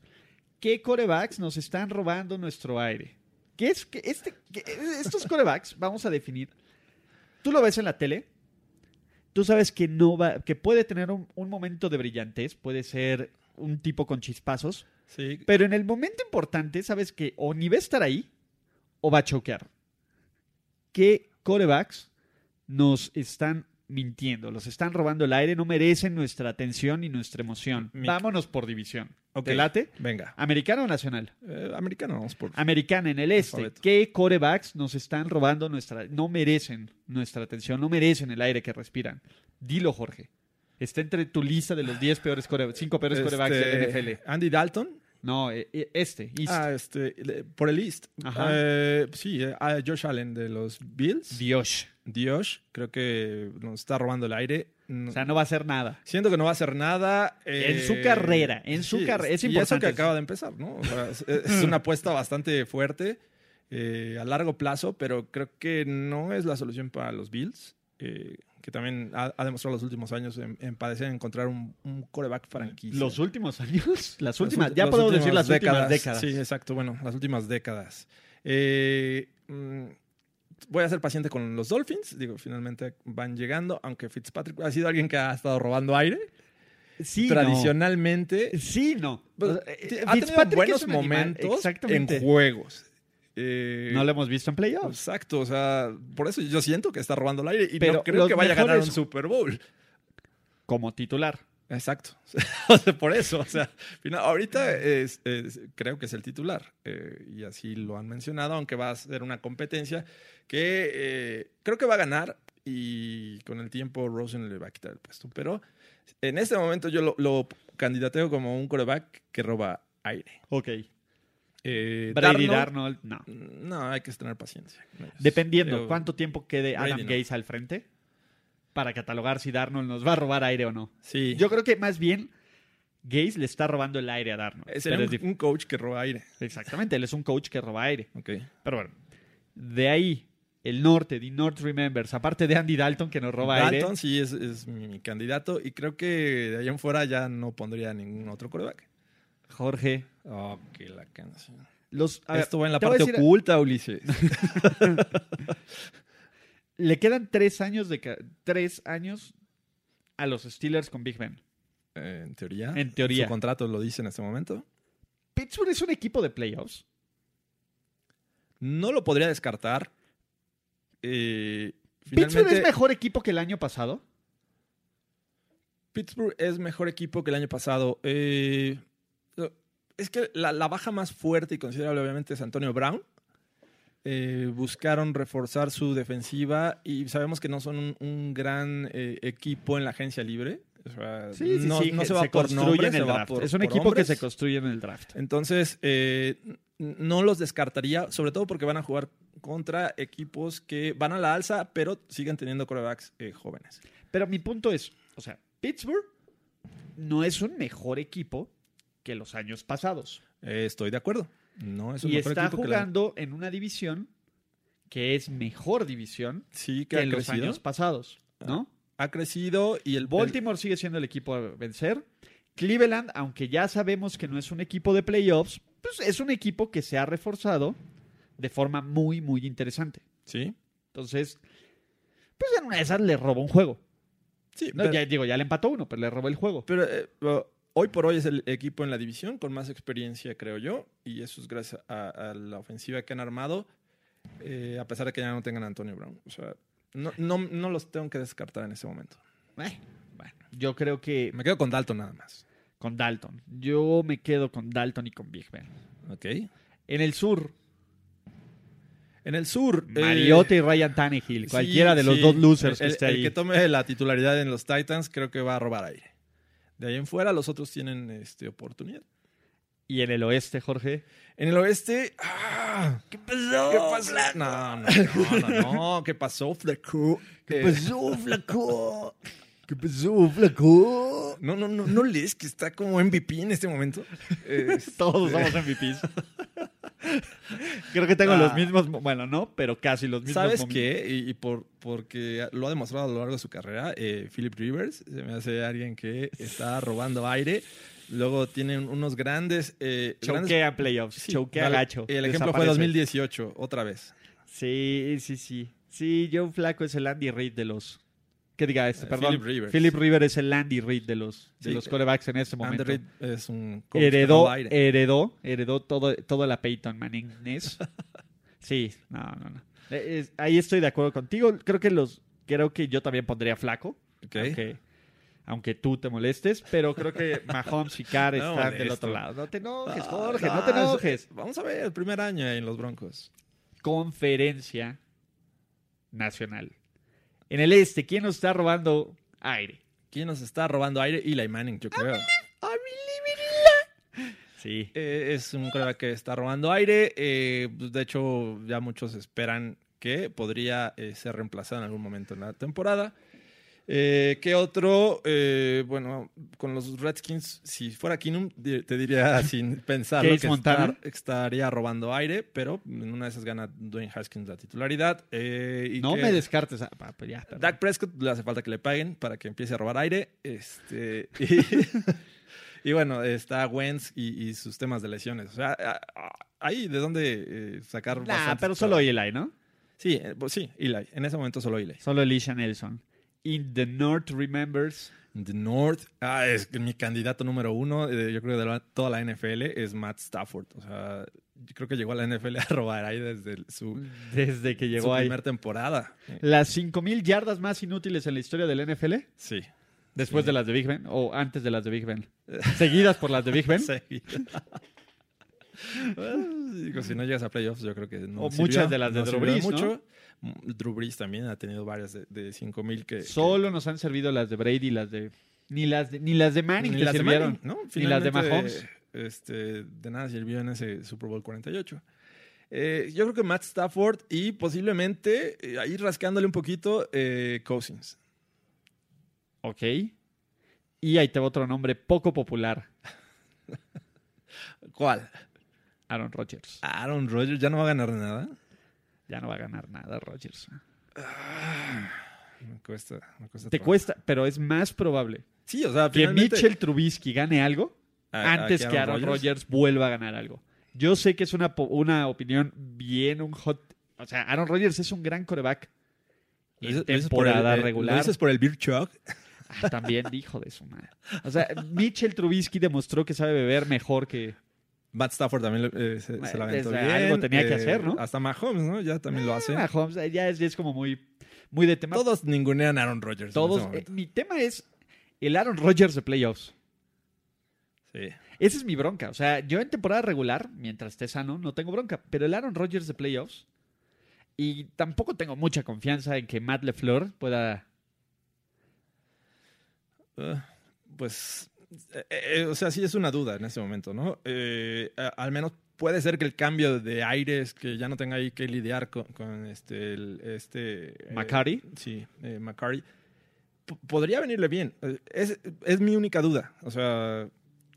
¿qué corebacks nos están robando nuestro aire? ¿Qué es que este, estos corebacks, vamos a definir, tú lo ves en la tele tú sabes que no va, que puede tener un, momento de brillantez, puede ser un tipo con chispazos, sí. pero en el momento importante sabes que o ni va a estar ahí o va a choquear. ¿Qué corebacks nos están mintiendo? Los están robando el aire, no merecen nuestra atención y nuestra emoción. Vámonos por división. Okay. late? Venga. ¿Americano o nacional? Eh, americano, vamos por. Americana en el este. ¿Qué corebacks nos están robando nuestra. No merecen nuestra atención, no merecen el aire que respiran? Dilo, Jorge. Está entre tu lista de los 10 peores corebacks, 5 peores este, corebacks de NFL. Andy Dalton. No, eh, eh, este, East. Ah, este, por el East. Ajá. sí, Josh Allen de los Bills. Dios. Dios, creo que nos está robando el aire. O sea, no va a hacer nada. Siento que no va a hacer nada. en su carrera, en su carrera. Es importante. Y eso que acaba de empezar, ¿no? es, una apuesta bastante fuerte eh, a largo plazo, pero creo que no es la solución para los Bills, eh, que también ha, demostrado los últimos años en, padecer encontrar un, coreback franquicia. ¿Los últimos años? Las últimas, ya podemos decir las últimas décadas. Sí, exacto, bueno, las últimas décadas. Eh, mm, voy a ser paciente con los Dolphins. Digo, finalmente van llegando, aunque Fitzpatrick ha sido alguien que ha estado robando aire. Sí, tradicionalmente. Sí, no. Pues, ha tenido buenos momentos en juegos. Eh, No lo hemos visto en playoffs. Exacto, o sea, por eso yo siento que está robando el aire y Pero no creo que vaya a ganar un Super Bowl. Como titular. Exacto. Por eso, o sea, ahorita es- es- creo que es el titular eh, y así lo han mencionado, aunque va a ser una competencia que eh, creo que va a ganar y con el tiempo Rosen le va a quitar el puesto. Pero en este momento yo lo, lo candidateo como un coreback que roba aire. Ok. Eh, Brady Darnold, Darnold, no. No, hay que tener paciencia. Dependiendo Digo, cuánto tiempo quede Adam no. Gaze al frente para catalogar si Darnold nos va a robar aire o no. Sí. Yo creo que más bien Gaze le está robando el aire a Darnold. Sería Pero un, es un coach que roba aire. Exactamente, él es un coach que roba aire. Ok. Pero bueno, de ahí, el norte, The North Remembers, aparte de Andy Dalton que nos roba Dalton aire. sí es, es mi, mi candidato y creo que de ahí en fuera ya no pondría ningún otro coreback. Jorge, Oh, que la canción. los, ver, Esto va en la parte decir- oculta, Ulises. le quedan tres años de ca- tres años a los Steelers con Big Ben. Eh, en teoría. En teoría. Su contrato lo dice en este momento. Pittsburgh es un equipo de playoffs. No lo podría descartar. Eh, Pittsburgh es mejor equipo que el año pasado. Pittsburgh es mejor equipo que el año pasado. Eh, es que la, la baja más fuerte y considerable obviamente es Antonio Brown. Eh, buscaron reforzar su defensiva y sabemos que no son un, un gran eh, equipo en la agencia libre. O sea, Sí, sí, no, sí, no se va por construye nombre, en se el va draft. por- es un por equipo que se construye en el draft. Entonces, eh, no los descartaría, sobre todo porque van a jugar contra equipos que van a la alza, pero siguen teniendo corebacks eh, jóvenes. Pero mi punto es, o sea, Pittsburgh no es un mejor equipo que los años pasados. Estoy de acuerdo. No es un Y mejor está la- jugando en una división que es mejor división sí, que en los crecido. años pasados, ¿no? Ha crecido y el Baltimore sigue siendo el equipo a vencer. Cleveland, aunque ya sabemos que no es un equipo de playoffs, pues es un equipo que se ha reforzado de forma muy, muy interesante. sí, Entonces, pues en una de esas le robó un juego. sí, No, pero, ya digo, ya le empató uno, pero le robó el juego. pero, eh, hoy por hoy es el equipo en la división con más experiencia, creo yo, y eso es gracias a, a la ofensiva que han armado, eh, a pesar de que ya no tengan a Antonio Brown. O sea, no, no, no los tengo que descartar en ese momento. Eh, bueno, yo creo que Me quedo con Dalton nada más. con Dalton. Yo me quedo con Dalton y con Big Ben. Ok. En el sur, En el sur. eh, Mariota y Ryan Tannehill. sí, Cualquiera de los sí. dos losers que el, esté el ahí. que tome la titularidad en los Titans creo que va a robar aire. De ahí en fuera los otros tienen este, oportunidad. Y en el oeste, Jorge. En el oeste. ¡ah! ¿Qué pasó? ¿Qué pasó? No, no, no, no, no. ¿Qué pasó, Flaco? ¿Qué Eh, pasó, flaco? ¿Qué pasó, flaco? No, no, no, no lees que está como MVP en este momento. Eh, Todos somos MVPs. Creo que tengo Ah. los mismos, bueno, no, pero casi los mismos. ¿Sabes momentos. qué? Y, y por, porque lo ha demostrado a lo largo de su carrera, eh, Philip Rivers se me hace alguien que está robando aire. Luego tienen unos grandes. Eh, grandes- Choquea playoffs, Sí, choquea vale. gacho. El ejemplo fue desaparece. 2018, otra vez. Sí, sí, sí. Sí, Joe Flaco es el Andy Reid de los. Que diga este, Eh, perdón. Philip Rivers. Philip Rivers es el Andy Reid de los, de Sí, los corebacks en este momento. Andy Reid es un heredó, heredó, heredó todo, todo la Peyton Manning. Sí, no, no, no. Eh, es- ahí estoy de acuerdo contigo. Creo que los, creo que yo también pondría flaco. Ok. Aunque, aunque tú te molestes, pero creo que Mahomes y Carr No están del otro lado. No te enojes, Ah, Jorge, no, no, te es- enojes. Vamos a ver el primer año en los Broncos. Conferencia nacional. En el este, ¿quién nos está robando aire? ¿Quién nos está robando aire? Eli Manning, yo creo. Sí. Eh, es un coreback que está robando aire. eh, pues, de hecho, ya muchos esperan que podría eh, ser reemplazado en algún momento en la temporada. Eh, ¿Qué otro? Eh, bueno, con los Redskins, si fuera Keenum, di- te diría sin pensarlo Case que estar- estaría robando aire, pero en una de esas gana Dwayne Haskins la titularidad. eh, y No que- me descartes. ah, pues ya. Dak Prescott le hace falta que le paguen para que empiece a robar aire. Este, y, y bueno, está Wentz y, y sus temas de lesiones. O sea, ahí de dónde eh, sacar. Bastantes pero solo. Eli, ¿no? Sí, eh, pues sí, Eli. En ese momento solo Eli. Solo Elisha Nelson. In the North Remembers. The North. Ah, es que mi candidato número uno, eh, yo creo, de la- toda la NFL es Matt Stafford. O sea, yo creo que llegó a la NFL a robar ahí desde su, Desde que su llegó ahí. primera temporada. Las 5000 yardas más inútiles en la historia del NFL, Sí. después Sí. de las de Big Ben o antes de las de Big Ben. Seguidas por las de Big Ben. Digo, si no llegas a playoffs, yo creo que no O sirvió, muchas de las de no Drew Brees, ¿no? mucho. Mm, Drew Brees también ha tenido varias de, de 5000 que, que- Solo nos han servido las de Brady, las de. Ni las de, ni las de Manning ni te las de. Manning, ¿no? Ni las de Mahomes. Este, de nada sirvió en ese Super Bowl 48. Eh, yo creo que Matt Stafford y posiblemente, eh, ahí rascándole un poquito, eh, Cousins. Ok. Y ahí te va otro nombre poco popular: ¿Cuál? Aaron Rodgers. Aaron Rodgers ya no va a ganar nada. Ya no va a ganar nada, Rodgers. Me cuesta, me cuesta Te cuesta, pero es más probable Sí, o sea, que Mitchell Trubisky gane algo a- a antes que Aaron Rodgers vuelva a ganar algo. Yo sé que es una, una opinión bien un hot. O sea, Aaron Rodgers es un gran coreback. En por el- temporada eh, regular. Lo dices por el Beer Chuck. Ah, también dijo de su madre. O sea, Mitchell Trubisky demostró que sabe beber mejor que. Matt Stafford también eh, se, se la aventó bien. algo tenía que eh, hacer, ¿no? Hasta Mahomes, ¿no? Ya también lo hace. Ah, Mahomes, eh, ya es, ya es como muy, muy de tema. Todos ningunean a Aaron Rodgers. Todos. mi tema es el Aaron Rodgers de playoffs. Sí. Esa es mi bronca. O sea, yo en temporada regular, mientras esté sano, no tengo bronca. Pero el Aaron Rodgers de playoffs. Y tampoco tengo mucha confianza en que Matt LeFleur pueda. Eh, pues, eh, eh, o sea, sí es una duda en este momento, ¿no? Eh, a- al menos puede ser que el cambio de aires, que ya no tenga ahí que lidiar con, con este, el- este eh, McCarty. sí, eh, McCarty. P- podría venirle bien. Es, es mi única duda. O sea,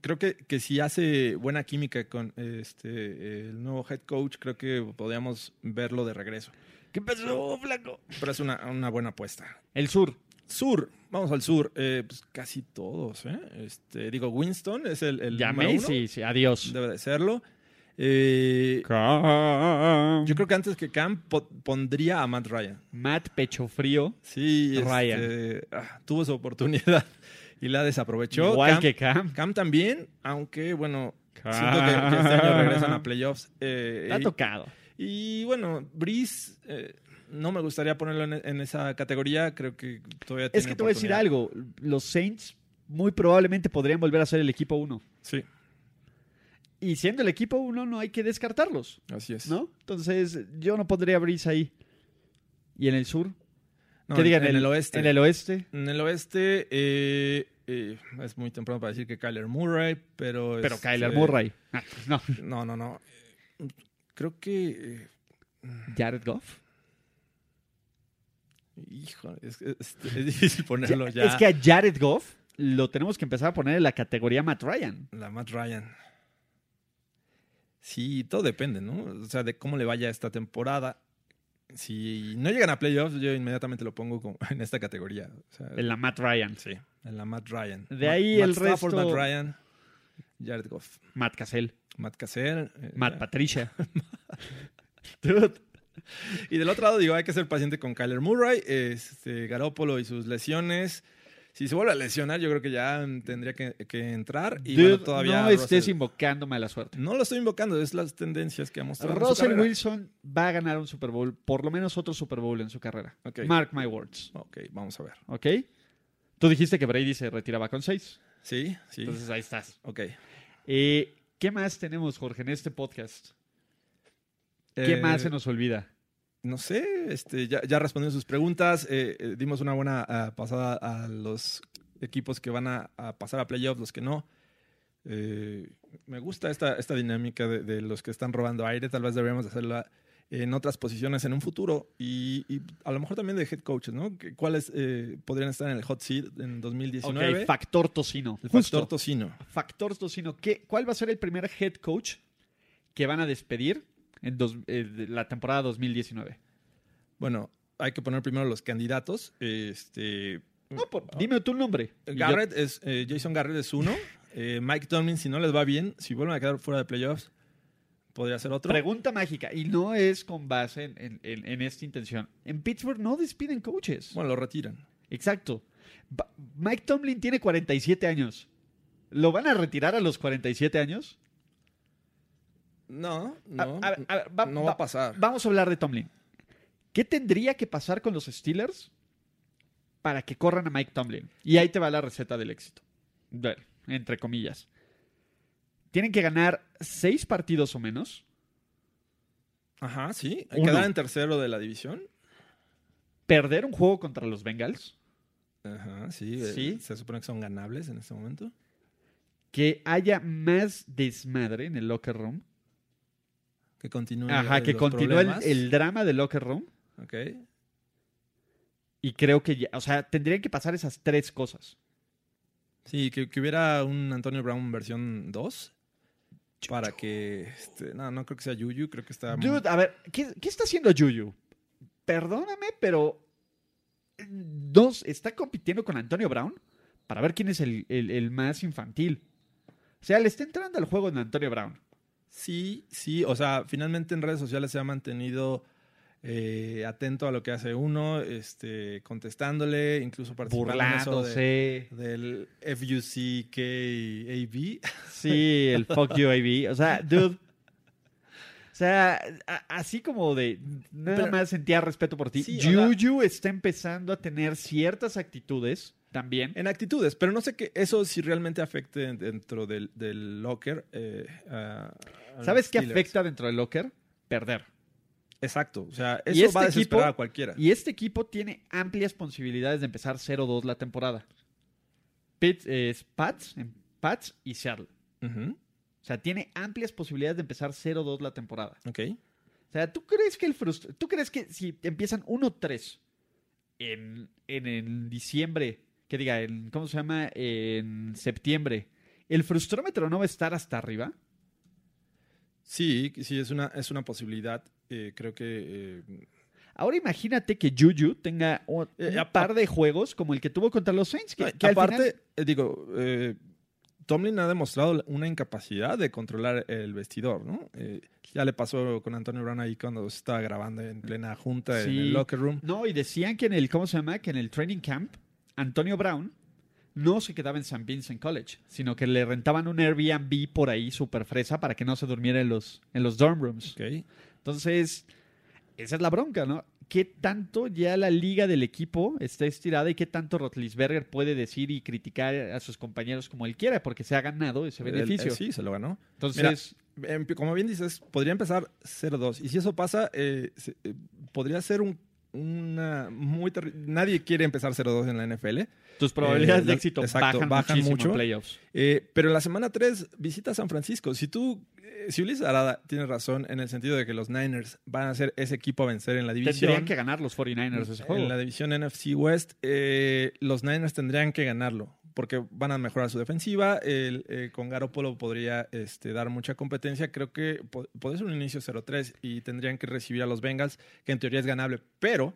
creo que, que si hace buena química con este el nuevo head coach, creo que podríamos verlo de regreso. ¿Qué pasó, flaco? Pero es una, una buena apuesta. El sur. Sur, vamos al sur. Eh, pues casi todos, ¿eh? Este, digo, Winston es el, el Llamé, número uno. sí, sí, adiós. Debe de serlo. Eh, Cam. yo creo que antes que Cam po- pondría a Matt Ryan. Matt Pecho Frío. Sí, Ryan. este, ah, tuvo su oportunidad y la desaprovechó. igual Cam, que Cam. Cam también, aunque bueno, Cam. siento que, que este año regresan a playoffs. eh, ha y- tocado. Y bueno, Breeze, eh, no me gustaría ponerlo en, en esa categoría. Creo que todavía Es tiene que te voy a decir algo. Los Saints muy probablemente podrían volver a ser el equipo 1. Sí, Y siendo el equipo 1 no hay que descartarlos, así es. ¿no? Entonces yo no pondría a Breeze ahí. ¿Y en el sur? No, ¿Qué en- digan? en el oeste. En el oeste. En el oeste eh, eh, es muy temprano para decir que Kyler Murray, pero... Pero este, Kyler Murray. Ah, no. No, no, no. Creo que... eh, Jared Goff. Hijo, es, es- es difícil ponerlo ya. Es que a Jared Goff lo tenemos que empezar a poner en la categoría Matt Ryan. La Matt Ryan. Sí, todo depende, ¿no? O sea, de cómo le vaya esta temporada. Si no llegan a playoffs, yo inmediatamente lo pongo como en esta categoría. O sea, En la Matt Ryan. Sí, en la Matt Ryan. De ahí Matt el Stafford, resto- Matt Ryan, Jared Goff, Matt Cassell. Matt Cassell. eh, Matt Patricia. Dude. Y del otro lado, digo, hay que ser paciente con Kyler Murray, este, Garópolo y sus lesiones. Si se vuelve a lesionar, yo creo que ya tendría que, que entrar. Y Dude, bueno, todavía no estés invocando mala suerte. No lo estoy invocando, es las tendencias que ha mostrado. Russell. Wilson va a ganar un Super Bowl, por lo menos otro Super Bowl en su carrera. Ok. Mark my words. Ok, vamos a ver. ¿Ok? Tú dijiste que Brady se retiraba con seis. Sí, sí. Entonces ahí estás. ok. Eh, ¿Qué más tenemos, Jorge, en este podcast? ¿Qué Eh, más se nos olvida? No sé, este, ya, ya respondimos sus preguntas. eh, eh, dimos una buena pasada a los equipos que van a, a pasar a playoffs, los que no. Eh, me gusta esta, esta dinámica de, de los que están robando aire. Tal vez deberíamos hacerla en otras posiciones en un futuro y, y a lo mejor también de head coaches, ¿no? ¿Cuáles eh, podrían estar en el hot seat en 2019? Ok, factor tocino. el factor tocino. Factor tocino. ¿Qué, ¿Cuál va a ser el primer head coach que van a despedir en dos- eh, la temporada 2019? Bueno, hay que poner primero los candidatos. Este, No, por- dime tu nombre. Y yo- Garrett es, eh, Jason Garrett es uno. Eh, Mike Tomlin, si no les va bien, si vuelven a quedar fuera de playoffs, podría ser otro. Pregunta mágica, y no es con base en, en- en- en esta intención. En Pittsburgh no despiden coaches. Bueno, lo retiran. Exacto. Ba- Mike Tomlin tiene 47 años. ¿Lo van a retirar a los 47 años? No, no, A- a ver, a ver, va- no va a pasar. Vamos a hablar de Tomlin. ¿Qué tendría que pasar con los Steelers para que corran a Mike Tomlin? Y ahí te va la receta del éxito. Bueno, entre comillas. Tienen que ganar seis partidos o menos. Ajá, sí. Uno. Quedar en tercero de la división. Perder un juego contra los Bengals. Ajá, sí. eh, Sí. Se supone que son ganables en este momento. Que haya más desmadre en el locker room. Que continúe. Ajá, que continúe el, drama del locker room. Ok. Y creo que ya, o sea, tendrían que pasar esas tres cosas. Sí, que, que hubiera un Antonio Brown versión 2. Para que. este, no, no creo que sea Yuyu. Creo que está. Dude, a ver, ¿qué, qué está haciendo Juju? Perdóname, pero. Dos, está compitiendo con Antonio Brown para ver quién es el, el- el más infantil. O sea, le está entrando al juego de Antonio Brown. Sí, sí. O sea, finalmente en redes sociales se ha mantenido eh, atento a lo que hace uno, este, contestándole, incluso participando en eso de- Burlándose. del FUCKAB. Sí, el fuck you, AB. O sea, dude. O sea, así como de nada Pero- más sentía respeto por ti. Sí, Juju está empezando a tener ciertas actitudes también. En actitudes, pero no sé que eso sí realmente afecte dentro del, del locker. eh, a- a los ¿Sabes qué afecta dentro del locker? Perder. Exacto. O sea, Y eso este va a desesperar equipo- a cualquiera. Y este equipo tiene amplias posibilidades de empezar 0-2 la temporada. Pitts, eh, es Pats, en Pats y Seattle. O sea, tiene amplias posibilidades de empezar 0-2 la temporada. Ok. O sea, ¿tú crees que el frust- ¿Tú crees que si empiezan 1-3 en, en, en diciembre, que diga, en, ¿cómo se llama? En septiembre, ¿el frustrómetro no va a estar hasta arriba? Sí, sí, es una, es una posibilidad. eh, creo que. eh, Ahora imagínate que Juju tenga un, Eh, a- par de juegos como el que tuvo contra los Saints. Que, que aparte, final- digo, Tomlin ha demostrado una incapacidad de controlar el vestidor, ¿no? Eh, ya le pasó con Antonio Brown ahí cuando se estaba grabando en plena junta en el locker room. No, y decían que en el, ¿cómo se llama? Que en el training camp, Antonio Brown no se quedaba en St. Vincent College, sino que le rentaban un Airbnb por ahí súper fresa para que no se durmiera en los, en los dorm rooms. Ok. Entonces, esa es la bronca, ¿no? ¿Qué tanto ya la liga del equipo está estirada y qué tanto Rotlisberger puede decir y criticar a sus compañeros como él quiera? Porque se ha ganado ese El- beneficio. eh, sí, se lo ganó. Entonces, Em- Como bien dices, podría empezar 0-2. Y si eso pasa, eh, eh, podría ser un, una muy Nadie quiere empezar 0-2 en la NFL. tus probabilidades eh, de la- éxito exacto, bajan, bajan mucho. en playoffs. Eh, pero en la semana 3 visita San Francisco. Si tú, eh, si Ulises Arada tiene razón en el sentido de que los Niners van a ser ese equipo a vencer en la división. Tendrían que ganar los 49ers ese juego. En la división NFC West, eh, los Niners tendrían que ganarlo porque van a mejorar su defensiva. El, eh, con podría este, dar mucha competencia. Creo que po- podría ser un inicio 0-3 y tendrían que recibir a los Bengals, que en teoría es ganable. Pero,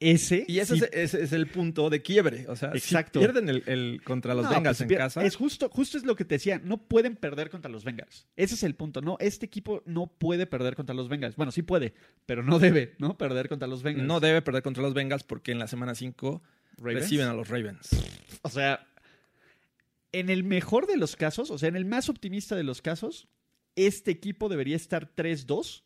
Ese, y ese, sí, es, ese es el punto de quiebre. O sea, Exacto. si pierden el, el- contra los No, Bengals pues, en casa. Es justo, justo es lo que te decía. No pueden perder contra los Bengals. Ese es el punto. No, este equipo no puede perder contra los Bengals. Bueno, sí puede, pero no debe, ¿no? Perder contra los Bengals. No debe perder contra los Bengals porque en la semana 5 Ravens. reciben a los Ravens. O sea, en el mejor de los casos, o sea, en el más optimista de los casos, este equipo debería estar 3-2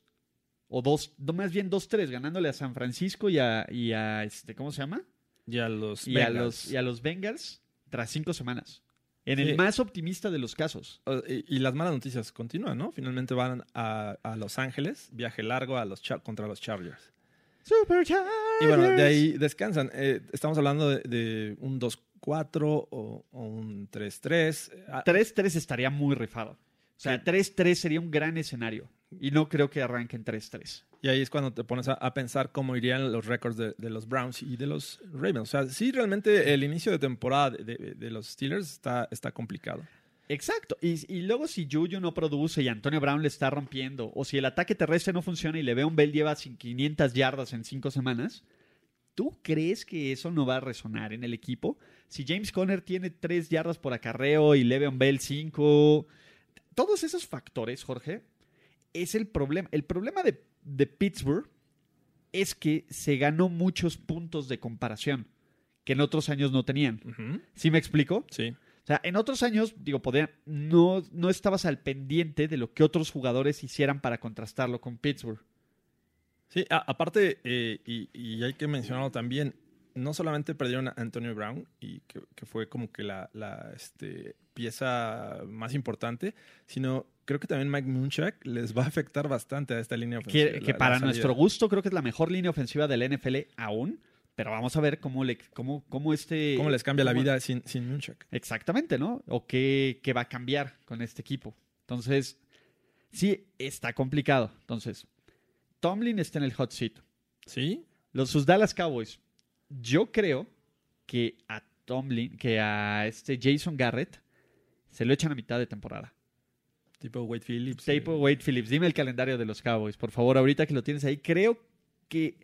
o 2, no, más bien 2-3, ganándole a San Francisco y a, y a, este, ¿cómo se llama? Y a los Y a Bengals. los, y a los Bengals tras cinco semanas. En Sí. el más optimista de los casos. Y, y las malas noticias continúan, ¿no? Finalmente van a, a Los Ángeles, viaje largo a los contra los Chargers. Super Y bueno, de ahí descansan. Eh, estamos hablando de, de un 2-4 o, o un 3-3. Ah, 3-3 estaría muy rifado. O sea, Sí. 3-3 sería un gran escenario. Y no creo que arranquen 3-3. Y ahí es cuando te pones a, a pensar cómo irían los récords de, de los Browns y de los Ravens. O sea, sí, realmente el inicio de temporada de, de- de los Steelers está, está complicado. Exacto. Y, y luego si Juju no produce y Antonio Brown le está rompiendo, o si el ataque terrestre no funciona y Le'Veon Bell lleva cin- 500 yardas en 5 semanas, ¿tú crees que eso no va a resonar en el equipo? Si James Conner tiene 3 yardas por acarreo y Le'Veon Bell 5, todos esos factores, Jorge, es el problema. El problema de, de Pittsburgh es que se ganó muchos puntos de comparación que en otros años no tenían. Ujú. ¿Sí me explico? Sí. O sea, en otros años, digo, podía, no, no estabas al pendiente de lo que otros jugadores hicieran para contrastarlo con Pittsburgh. Sí, a- aparte, eh, y, y hay que mencionarlo también, no solamente perdieron a Antonio Brown, y que, que fue como que la, la, este, pieza más importante, sino creo que también Mike Munchak les va a afectar bastante a esta línea ofensiva. Que, la- que la para nuestro gusto creo que es la mejor línea ofensiva del NFL aún, pero vamos a ver cómo, le, cómo, cómo este... ¿Cómo les cambia la vida sin, sin Munchak? Exactamente, ¿no? O qué, qué va a cambiar con este equipo. Entonces, sí, está complicado. Entonces, Tomlin está en el hot seat. ¿Sí? Los sus Dallas Cowboys. Yo creo que a Tomlin, que a este Jason Garrett, se lo echan a mitad de temporada. Tipo Wade Phillips. Tape eh, Wade Phillips, dime el calendario de los Cowboys, por favor, ahorita que lo tienes ahí. Creo que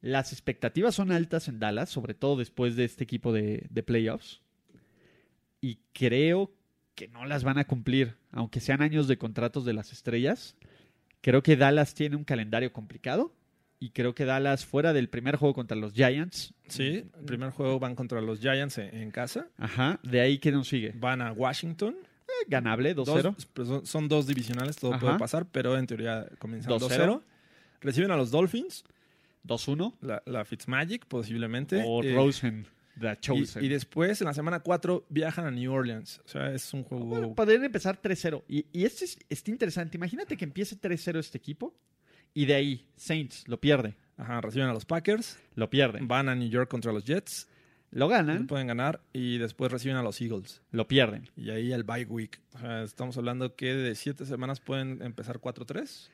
las expectativas son altas en Dallas, sobre todo después de este equipo de, de playoffs. Y creo que no las van a cumplir, aunque sean años de contratos de las estrellas. Creo que Dallas tiene un calendario complicado. Y creo que Dallas, fuera del primer juego contra los Giants, Sí, el primer juego van contra los Giants en, en casa. ajá, de ahí que nos sigue. Van a Washington. Eh, Ganable, 2-0. Dos- pues son, dos divisionales, todo Ajá. puede pasar, pero en teoría comienzan 2-0. 2-0. Reciben a los Dolphins, 2-1. la, la Fitzmagic posiblemente. O eh, Rosen, The y, Chosen. y después, en la semana 4, viajan a New Orleans. O sea, es un juego... Bueno, podrían empezar 3-0. Y, y este es, está interesante. Imagínate que empiece 3-0 este equipo. Y de ahí, Saints lo pierde. Ajá, reciben a los Packers, Lo pierde. van a New York contra los Jets, Lo lo ganan. pueden ganar, y después reciben a los Eagles. Lo pierden. Y ahí el bye week. O sea, estamos hablando que de 7 semanas pueden empezar 4-3.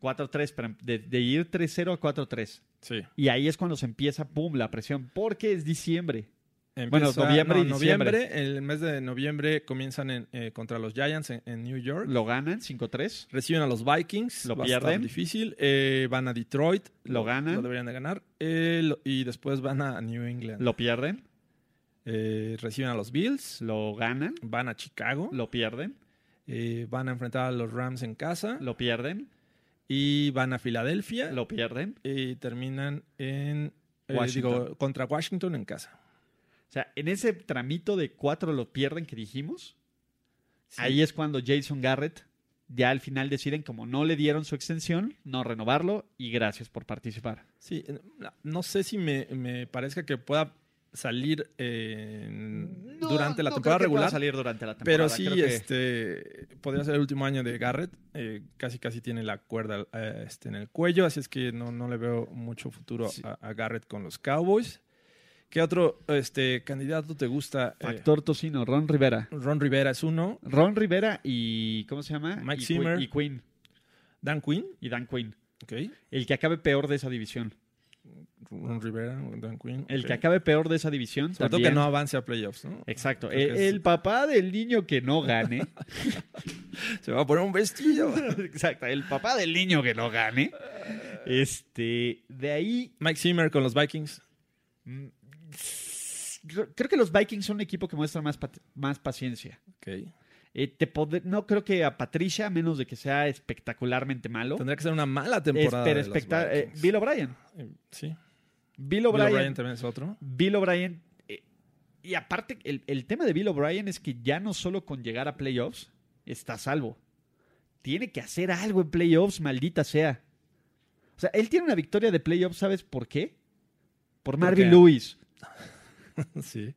4-3. pero De, de ir 3-0 a 4-3. Sí. Y ahí es cuando se empieza, pum, la presión. Porque es diciembre. Empieza- noviembre y no, diciembre. noviembre, el mes de noviembre comienzan en, eh, contra los Giants en, en New York. Lo ganan 5-3. Reciben a los Vikings. Lo pierden. difícil. Eh, van a Detroit. Lo ganan. Lo deberían de ganar. Eh, lo- y después van a New England. Lo pierden. Eh, reciben a los Bills. Lo ganan. Van a Chicago. Lo pierden. Eh, van a enfrentar a los Rams en casa. Lo pierden. Y van a Filadelfia. Lo pierden. Y terminan en... eh, Washington. digo, contra Washington en casa. O sea, en ese tramito de 4 lo pierden que dijimos. Sí. Ahí es cuando Jason Garrett ya al final deciden, como no le dieron su extensión, no renovarlo y gracias por participar. Sí, no- no sé si me, me parezca que pueda salir eh, durante la no creo temporada que regular. salir durante la temporada. Pero sí, Creo que- este, podría ser el último año de Garrett. eh, casi, casi tiene la cuerda eh, este, en el cuello, así es que no, no le veo mucho futuro Sí. a, a Garrett con los Cowboys. ¿Qué otro este, candidato te gusta? Eh, Factor tocino, Ron Rivera. Ron Rivera es uno. Ron Rivera y. ¿Cómo se llama? Mike y, Zimmer. Y Quinn. Dan Quinn. Y Dan Quinn. El que acabe peor de esa división. Ron Rivera, Dan Quinn. El que acabe peor de esa división. Sobre todo que no avance a playoffs, ¿no? Exacto. Creo El, es- el papá del niño que no gane. Se va a poner un vestido. Exacto. El papá del niño que no gane. Este. De ahí Mike Zimmer con los Vikings. Mm, Creo que los Vikings son un equipo que muestra más, más paciencia. Ok. Eh, te no creo que a Patricia, a menos de que sea espectacularmente malo. Tendría que ser una mala es- temporada. pero de los especta- eh. Bill O'Brien. Eh, sí. Bill Bill O'Brien. También es otro. Bill O'Brien. eh, y aparte, el, el tema de Bill O'Brien es que ya no solo con llegar a playoffs está a salvo. Tiene que hacer algo en playoffs, maldita sea. O sea, él tiene una victoria de playoffs, ¿sabes por qué? Por ¿Por Marvin qué? Lewis. sí.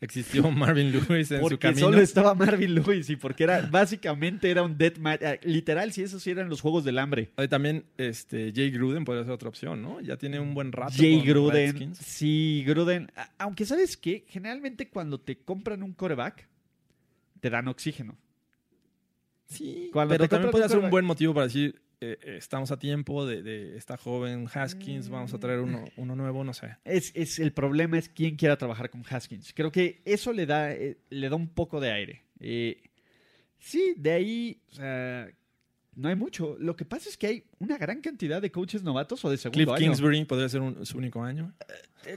Existió Marvin Lewis en su camino. solo estaba Marvin Lewis y porque era básicamente era un death match. eh, Literal, si esos sí eran los juegos del hambre. Oye, también este, Jay Gruden podría ser otra opción, ¿no? Ya tiene un buen rato. Jay con Gruden. Redskins. Sí, Gruden. Aunque sabes que generalmente cuando te compran un coreback, te dan oxígeno. Sí, Cuando pero te también podría ser un buen motivo para decir, eh, estamos a tiempo de, de esta joven Haskins, vamos a traer uno, uno nuevo, no sé. Es, es el problema es quién quiera trabajar con Haskins. Creo que eso le da, eh, le da un poco de aire. Eh, sí, de ahí, o sea, no hay mucho. Lo que pasa es que hay una gran cantidad de coaches novatos o de segundo Cliff año. Kingsbury podría ser un- su único año.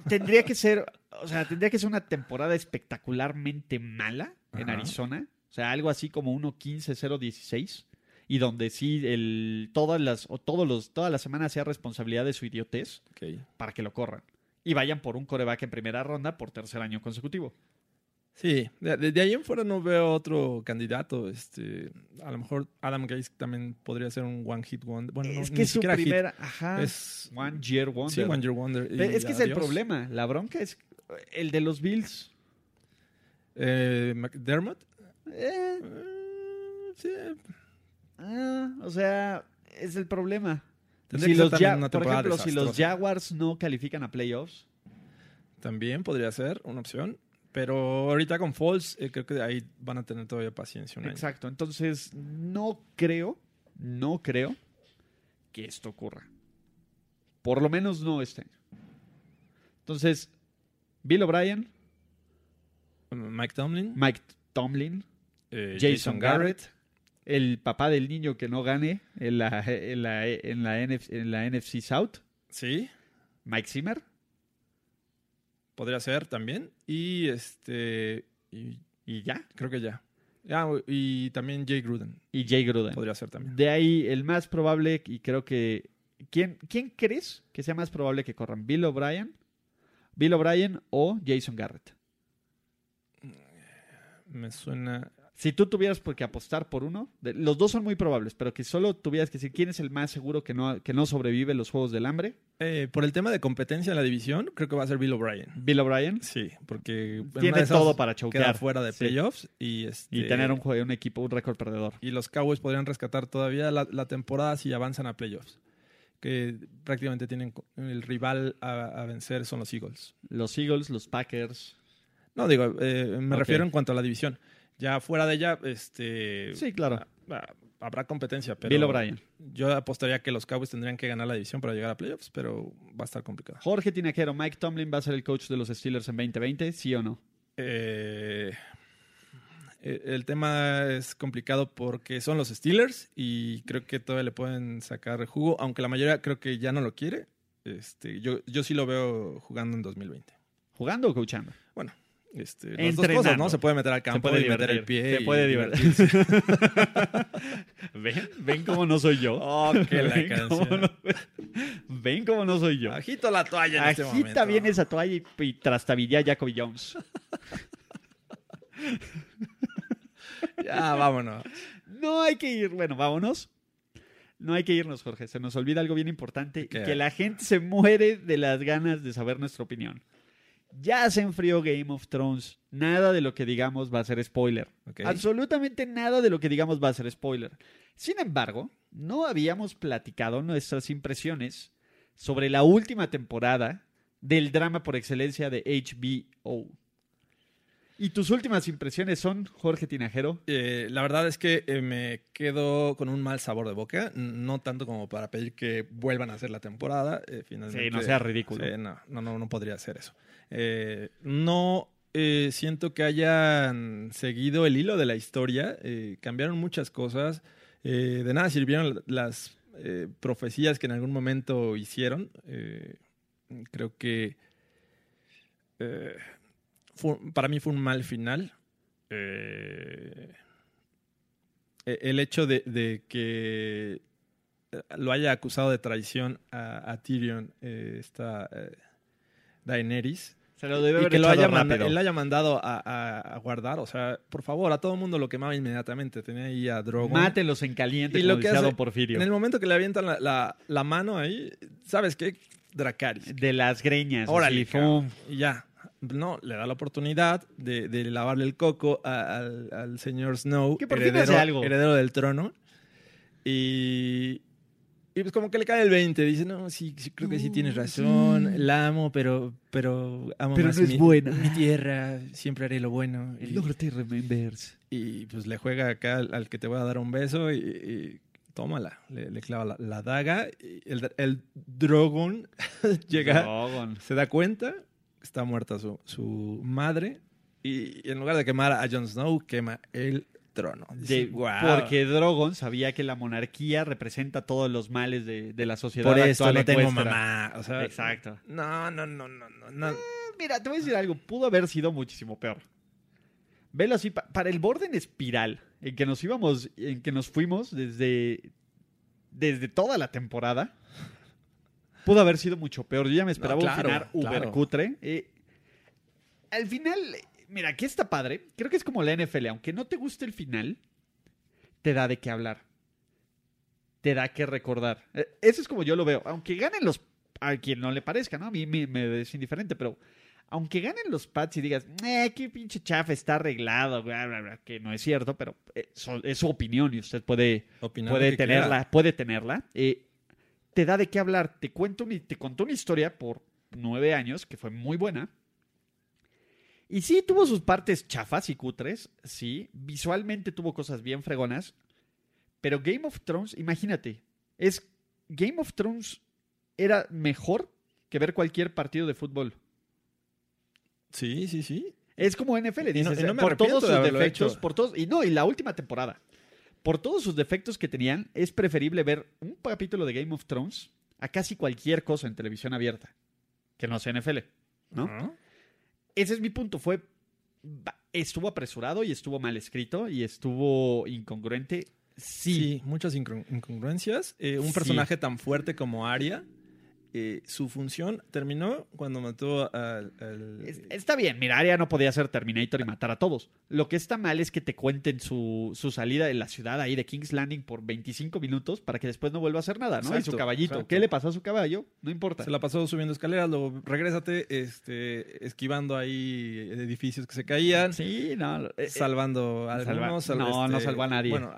Tendría que ser, o sea, tendría que ser una temporada espectacularmente mala en. Arizona. O sea, algo así como 1-15-0-16. Y donde sí, el, todas las, o todos los, toda la semana sea responsabilidad de su idiotez para que lo corran. Y vayan por un coreback en primera ronda por tercer año consecutivo. Sí, de, de- ahí en fuera no veo otro candidato. Este, a lo mejor Adam Gaze también podría ser un one hit wonder. Bueno, no, es ni que su siquiera hit. primera. Ajá. es One Year Wonder. sí, one year wonder. Y es que es el problema. La bronca es el de los Bills. Eh, McDermott. Eh, eh, sí, ah, o sea, es el problema. Si los por ejemplo, si los. Jaguars no califican a playoffs, también podría ser una opción. Pero ahorita con Falls, eh, creo que ahí van a tener todavía paciencia. un año. exacto. Entonces, no creo, no creo que esto ocurra. Por lo menos no este año. Entonces, Bill O'Brien, Mike Tomlin, Mike Tomlin, eh, Jason Garrett, el papá del niño que no gane en la, en la, en la, NF en la NFC South, Sí, Mike Zimmer, podría ser también. Y este. Y y ya. creo que ya. Ah, y también Jay Gruden. Y Jay Gruden. Podría ser también. De ahí, el más probable, y creo que. ¿Quién, ¿Quién crees que sea más probable que corran? ¿Bill O'Brien? ¿Bill O'Brien o Jason Garrett? Me suena. Si tú tuvieras por qué apostar por uno, de- los dos son muy probables, pero que solo tuvieras que decir quién es el más seguro que no, que no sobrevive los Juegos del Hambre, eh, por el tema de competencia en la división, creo que va a ser Bill O'Brien. Bill O'Brien. Sí, porque. Tiene todo para Queda choquear. fuera de Sí. playoffs y, este, Y tener un, un equipo, un récord perdedor. y los Cowboys podrían rescatar todavía la, la temporada si avanzan a playoffs. Que prácticamente tienen el rival a, a vencer son los Eagles. Los Eagles, los Packers. No, digo, eh, me refiero en cuanto a la división. Ya fuera de ella, este. Sí, claro. ah, ah, habrá competencia, pero. Bill O'Brien. Yo apostaría que los Cowboys tendrían que ganar la división para llegar a playoffs, pero va a estar complicado. Jorge Tinajero, Mike Tomlin va a ser el coach de los Steelers en 2020, ¿sí o no? Eh, eh, el tema es complicado porque son los Steelers y creo que todavía le pueden sacar jugo, aunque la mayoría creo que ya no lo quiere. Este, yo, yo sí lo veo jugando en 2020. ¿Jugando o coachando? Bueno, este, las dos cosas, ¿no? Se puede meter al campo puede y meter el divertir, pie. se puede divertirse. ¿Ven? ¿Ven cómo no soy yo? Oh, la ¿Ven canción. cómo no, ¿Ven cómo no soy yo? Agito la toalla en este Agita momento. bien esa toalla y, y a Jacoby Jones. Ya, vámonos. No hay que ir. Bueno, vámonos. No hay que irnos, Jorge. Se nos olvida algo bien importante. ¿Qué? Que la gente se muere de las ganas de saber nuestra opinión. Ya se enfrió Game of Thrones. Nada de lo que digamos va a ser spoiler. Absolutamente nada de lo que digamos va a ser spoiler. Sin embargo, no habíamos platicado nuestras impresiones sobre la última temporada del drama por excelencia de HBO. ¿Y tus últimas impresiones son, Jorge Tinajero? Eh, la verdad es que eh, me quedo con un mal sabor de boca, no tanto como para pedir que vuelvan a hacer la temporada. eh, finalmente, Sí, no sea ridículo. Sí, no, no, no, no podría hacer eso. Eh, no eh, siento que hayan seguido el hilo de la historia, eh, cambiaron muchas cosas, de nada sirvieron las profecías que en algún momento hicieron. creo que para mí fue un mal final. E- el hecho de, que lo haya acusado de traición a, a Tyrion, eh, esta eh, Daenerys, Se lo debe y haber que lo haya manda- rápido. él lo haya mandado a, a- a guardar. O sea, por favor, a todo el mundo lo quemaba inmediatamente. Tenía ahí a Drogon. Mátelos en caliente, Y como lo que hace- Porfirio. En el momento que le avientan la, la- la mano ahí, ¿sabes qué? Dracarys. De las greñas. Órale, así, cabrón. fum. Y ya. No, le da la oportunidad de, de lavarle el coco a- al, al señor Snow, Que por fin heredero, hace algo. heredero del trono. Y, y pues como que le cae el 20. Dice, no, sí, sí, creo que sí tienes razón. sí. La amo, pero, pero amo Pero más no es mi, buena. mi tierra. Siempre haré lo bueno. Y, Norte remembers. y, pues le juega acá al, al que te voy a dar un beso y, y tómala. Le, le clava la, la daga. Y el, el Drogon llega Drogon. se da cuenta está muerta su, su madre y en lugar de quemar a Jon Snow, quema el Porque Drogon sabía que la monarquía representa todos los males de, de la sociedad por actual no tengo mamá. O sea, Exacto. No, no, no, no, no. no. Mira, te voy a decir algo. Pudo haber sido muchísimo peor. Velo así, pa- para el borde en espiral en que nos íbamos, en que nos fuimos desde, desde toda la temporada, pudo haber sido mucho peor. Yo ya me esperaba claro, un final uber claro. cutre. Eh, al final, mira, aquí está padre. Creo que es como la NFL. Aunque no te guste el final, te da de qué hablar. Te da que recordar. Eh, Eso es como yo lo veo. Aunque ganen los. A quien no le parezca, ¿no? A mí me, me es indiferente, pero. Aunque ganen los Pats y digas, eh, qué pinche chafa está arreglado, bla, bla, bla", que no es cierto, pero eh, es su opinión y usted puede, Opinar puede tenerla, quiera. puede tenerla. Eh, te da de qué hablar. Te cuento te contó una historia por nueve años que fue muy buena. Y sí, tuvo sus partes chafas y cutres, sí. Visualmente tuvo cosas bien fregonas. Pero Game of Thrones, imagínate, es Game of Thrones era mejor que ver cualquier partido de fútbol. Sí, sí, sí. Es como NFL, Y no- dices, y no me por todos sus defectos, hecho. por todos, y no, y la última temporada. Por todos sus defectos que tenían, es preferible ver un capítulo de Game of Thrones a casi cualquier cosa en televisión abierta, que no sea NFL, ¿no? Ese es mi punto, fue estuvo apresurado y estuvo mal escrito y estuvo incongruente. Sí, Sí, muchas incongru- incongruencias. Eh, un Sí. personaje tan fuerte como Arya, eh, su función terminó cuando mató al... al- Es- Está bien, mira, Arya no podía ser Terminator y matar a todos. Lo que está mal es que te cuenten su, su salida de la ciudad ahí de King's Landing por 25 minutos para que después no vuelva a hacer nada, ¿no? y su Exacto, caballito. exacto. ¿Qué le pasó a su caballo? No importa. Se la pasó subiendo escaleras, luego regrésate, este, esquivando ahí edificios que se caían, Sí, no. eh, salvando a salva- algunos. al- no, no salvó a nadie. Bueno,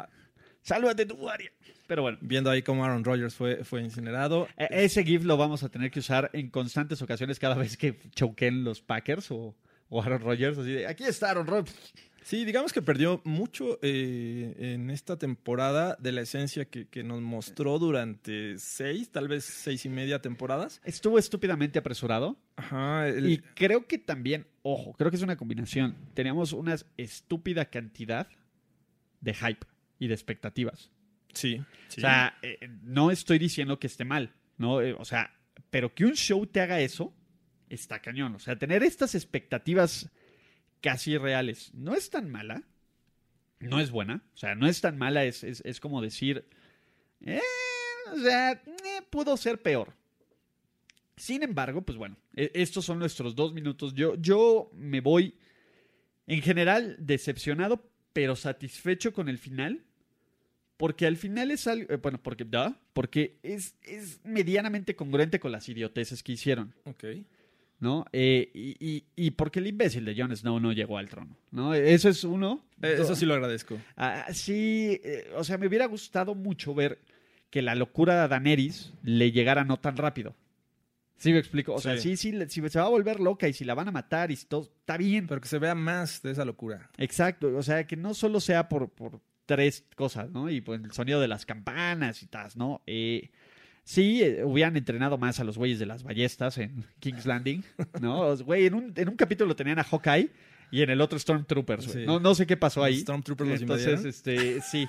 sálvate tú, Arya. Pero bueno. viendo ahí cómo Aaron Rodgers fue, fue incinerado. e- Ese GIF lo vamos a tener que usar en constantes ocasiones cada vez que choquen los Packers o, o Aaron Rodgers. Así de, aquí está Aaron Rodgers. Sí, digamos que perdió mucho eh, en esta temporada de la esencia que, que nos mostró durante seis, tal vez seis y media temporadas. Estuvo estúpidamente apresurado. Ajá. el- Y creo que también, ojo, creo que es una combinación. Teníamos una estúpida cantidad de hype y de expectativas. Sí, sí. O sea, eh, no estoy diciendo que esté mal, ¿no? Eh, o sea, pero que un show te haga eso, está cañón. O sea, tener estas expectativas casi reales no es tan mala. No es buena. O sea, no es tan mala. Es, es, es como decir, eh, o sea, eh, pudo ser peor. Sin embargo, pues bueno, e- estos son nuestros dos minutos. Yo, yo me voy, en general, decepcionado, pero satisfecho con el final. Porque al final es algo. eh, bueno, porque. duh, porque es, es medianamente congruente con las idioteces que hicieron. ok. ¿No? Eh, y, y- y porque el imbécil de Jon Snow no llegó al trono. ¿No? Eso es uno. Eh, eso sí lo agradezco. Ah, sí, eh, o sea, me hubiera gustado mucho ver que la locura de Daenerys le llegara no tan rápido. ¿Sí me explico? O sea, Sí. sí, sí, si se va a volver loca y si la van a matar y si todo, está bien. Pero que se vea más de esa locura. Exacto, o sea, que no solo sea por, por tres cosas, ¿no? Y pues el sonido de las campanas y tal, ¿no? Eh, sí, eh, hubieran entrenado más a los güeyes de las ballestas en King's Landing, ¿no? Güey, en un, en un capítulo tenían a Hawkeye y en el otro Stormtroopers, güey. Sí. No, no sé qué pasó ahí. Stormtroopers los Entonces, este, sí.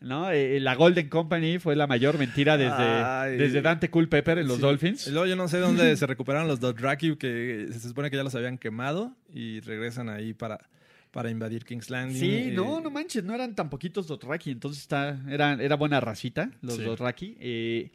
¿No? Eh, la Golden Company fue la mayor mentira desde, Ay. desde Dante Culpepper en los Sí. Dolphins. Y luego yo no sé dónde se recuperaron los Dothraki, que se supone que ya los habían quemado y regresan ahí para, para invadir King's Landing. Sí, Eh, no, no manches, no eran tan poquitos Dothraki, entonces está, era, era buena racita los Sí. Dothraki. eh,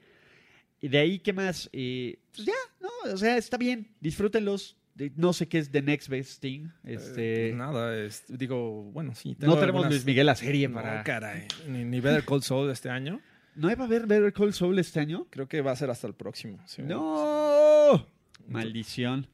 y de ahí, ¿qué más? Eh, pues ya, no, o sea, está bien, disfrútenlos. No sé qué es The Next Best Thing. eh, Este, pues nada, es- digo, bueno, sí. no tengo tenemos algunas- Luis Miguel la serie No, para. caray. Ni, ni Better Call Saul este año. ¿No va a haber Better Call Saul este año? Creo que va a ser hasta el próximo. sí. ¡No! Maldición.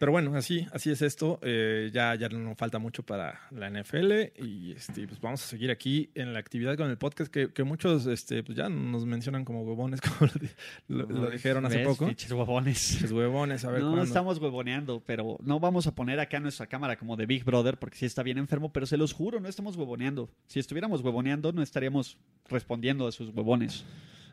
Pero bueno, así, así es esto. Eh, ya, ya no falta mucho para la NFL y este, pues vamos a seguir aquí en la actividad con el podcast que, que muchos este, pues ya nos mencionan como huevones, como lo, di- lo- lo dijeron hace ¿Ves? poco. Pinches huevones. Huevones, a ver no cuándo. estamos huevoneando, pero no vamos a poner acá nuestra cámara como de Big Brother porque sí está bien enfermo, pero se los juro, no estamos huevoneando. Si estuviéramos huevoneando, no estaríamos respondiendo a sus huevones.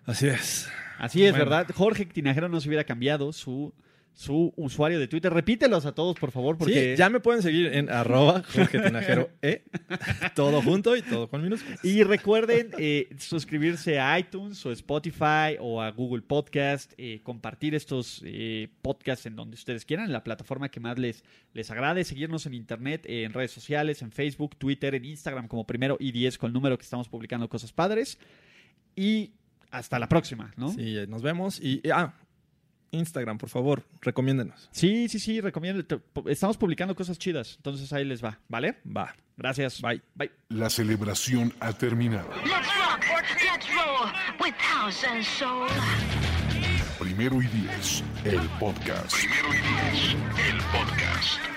Así es. Así es, Bueno. ¿verdad? Jorge Tinajero no se hubiera cambiado su, su usuario de Twitter. Repítelos a todos, por favor, porque... Sí, ya me pueden seguir en arroba Jorge Tinajero E. Todo junto y todo con minúsculas. Y recuerden eh, suscribirse a iTunes o Spotify o a Google Podcast, eh, compartir estos eh, podcasts en donde ustedes quieran, en la plataforma que más les, les agrade, seguirnos en Internet, en redes sociales, en Facebook, Twitter, en Instagram como primero y 10 con el número que estamos publicando cosas padres. Y hasta la próxima, ¿no? Sí, nos vemos. Y, y- ah, Instagram, por favor, recomiéndenos. Sí, sí, sí, recomiendo. Estamos publicando cosas chidas, entonces ahí les va, ¿vale? Va. Gracias. Bye. Bye. La celebración ha terminado. Primero y diez, el podcast. Primero y diez, el podcast.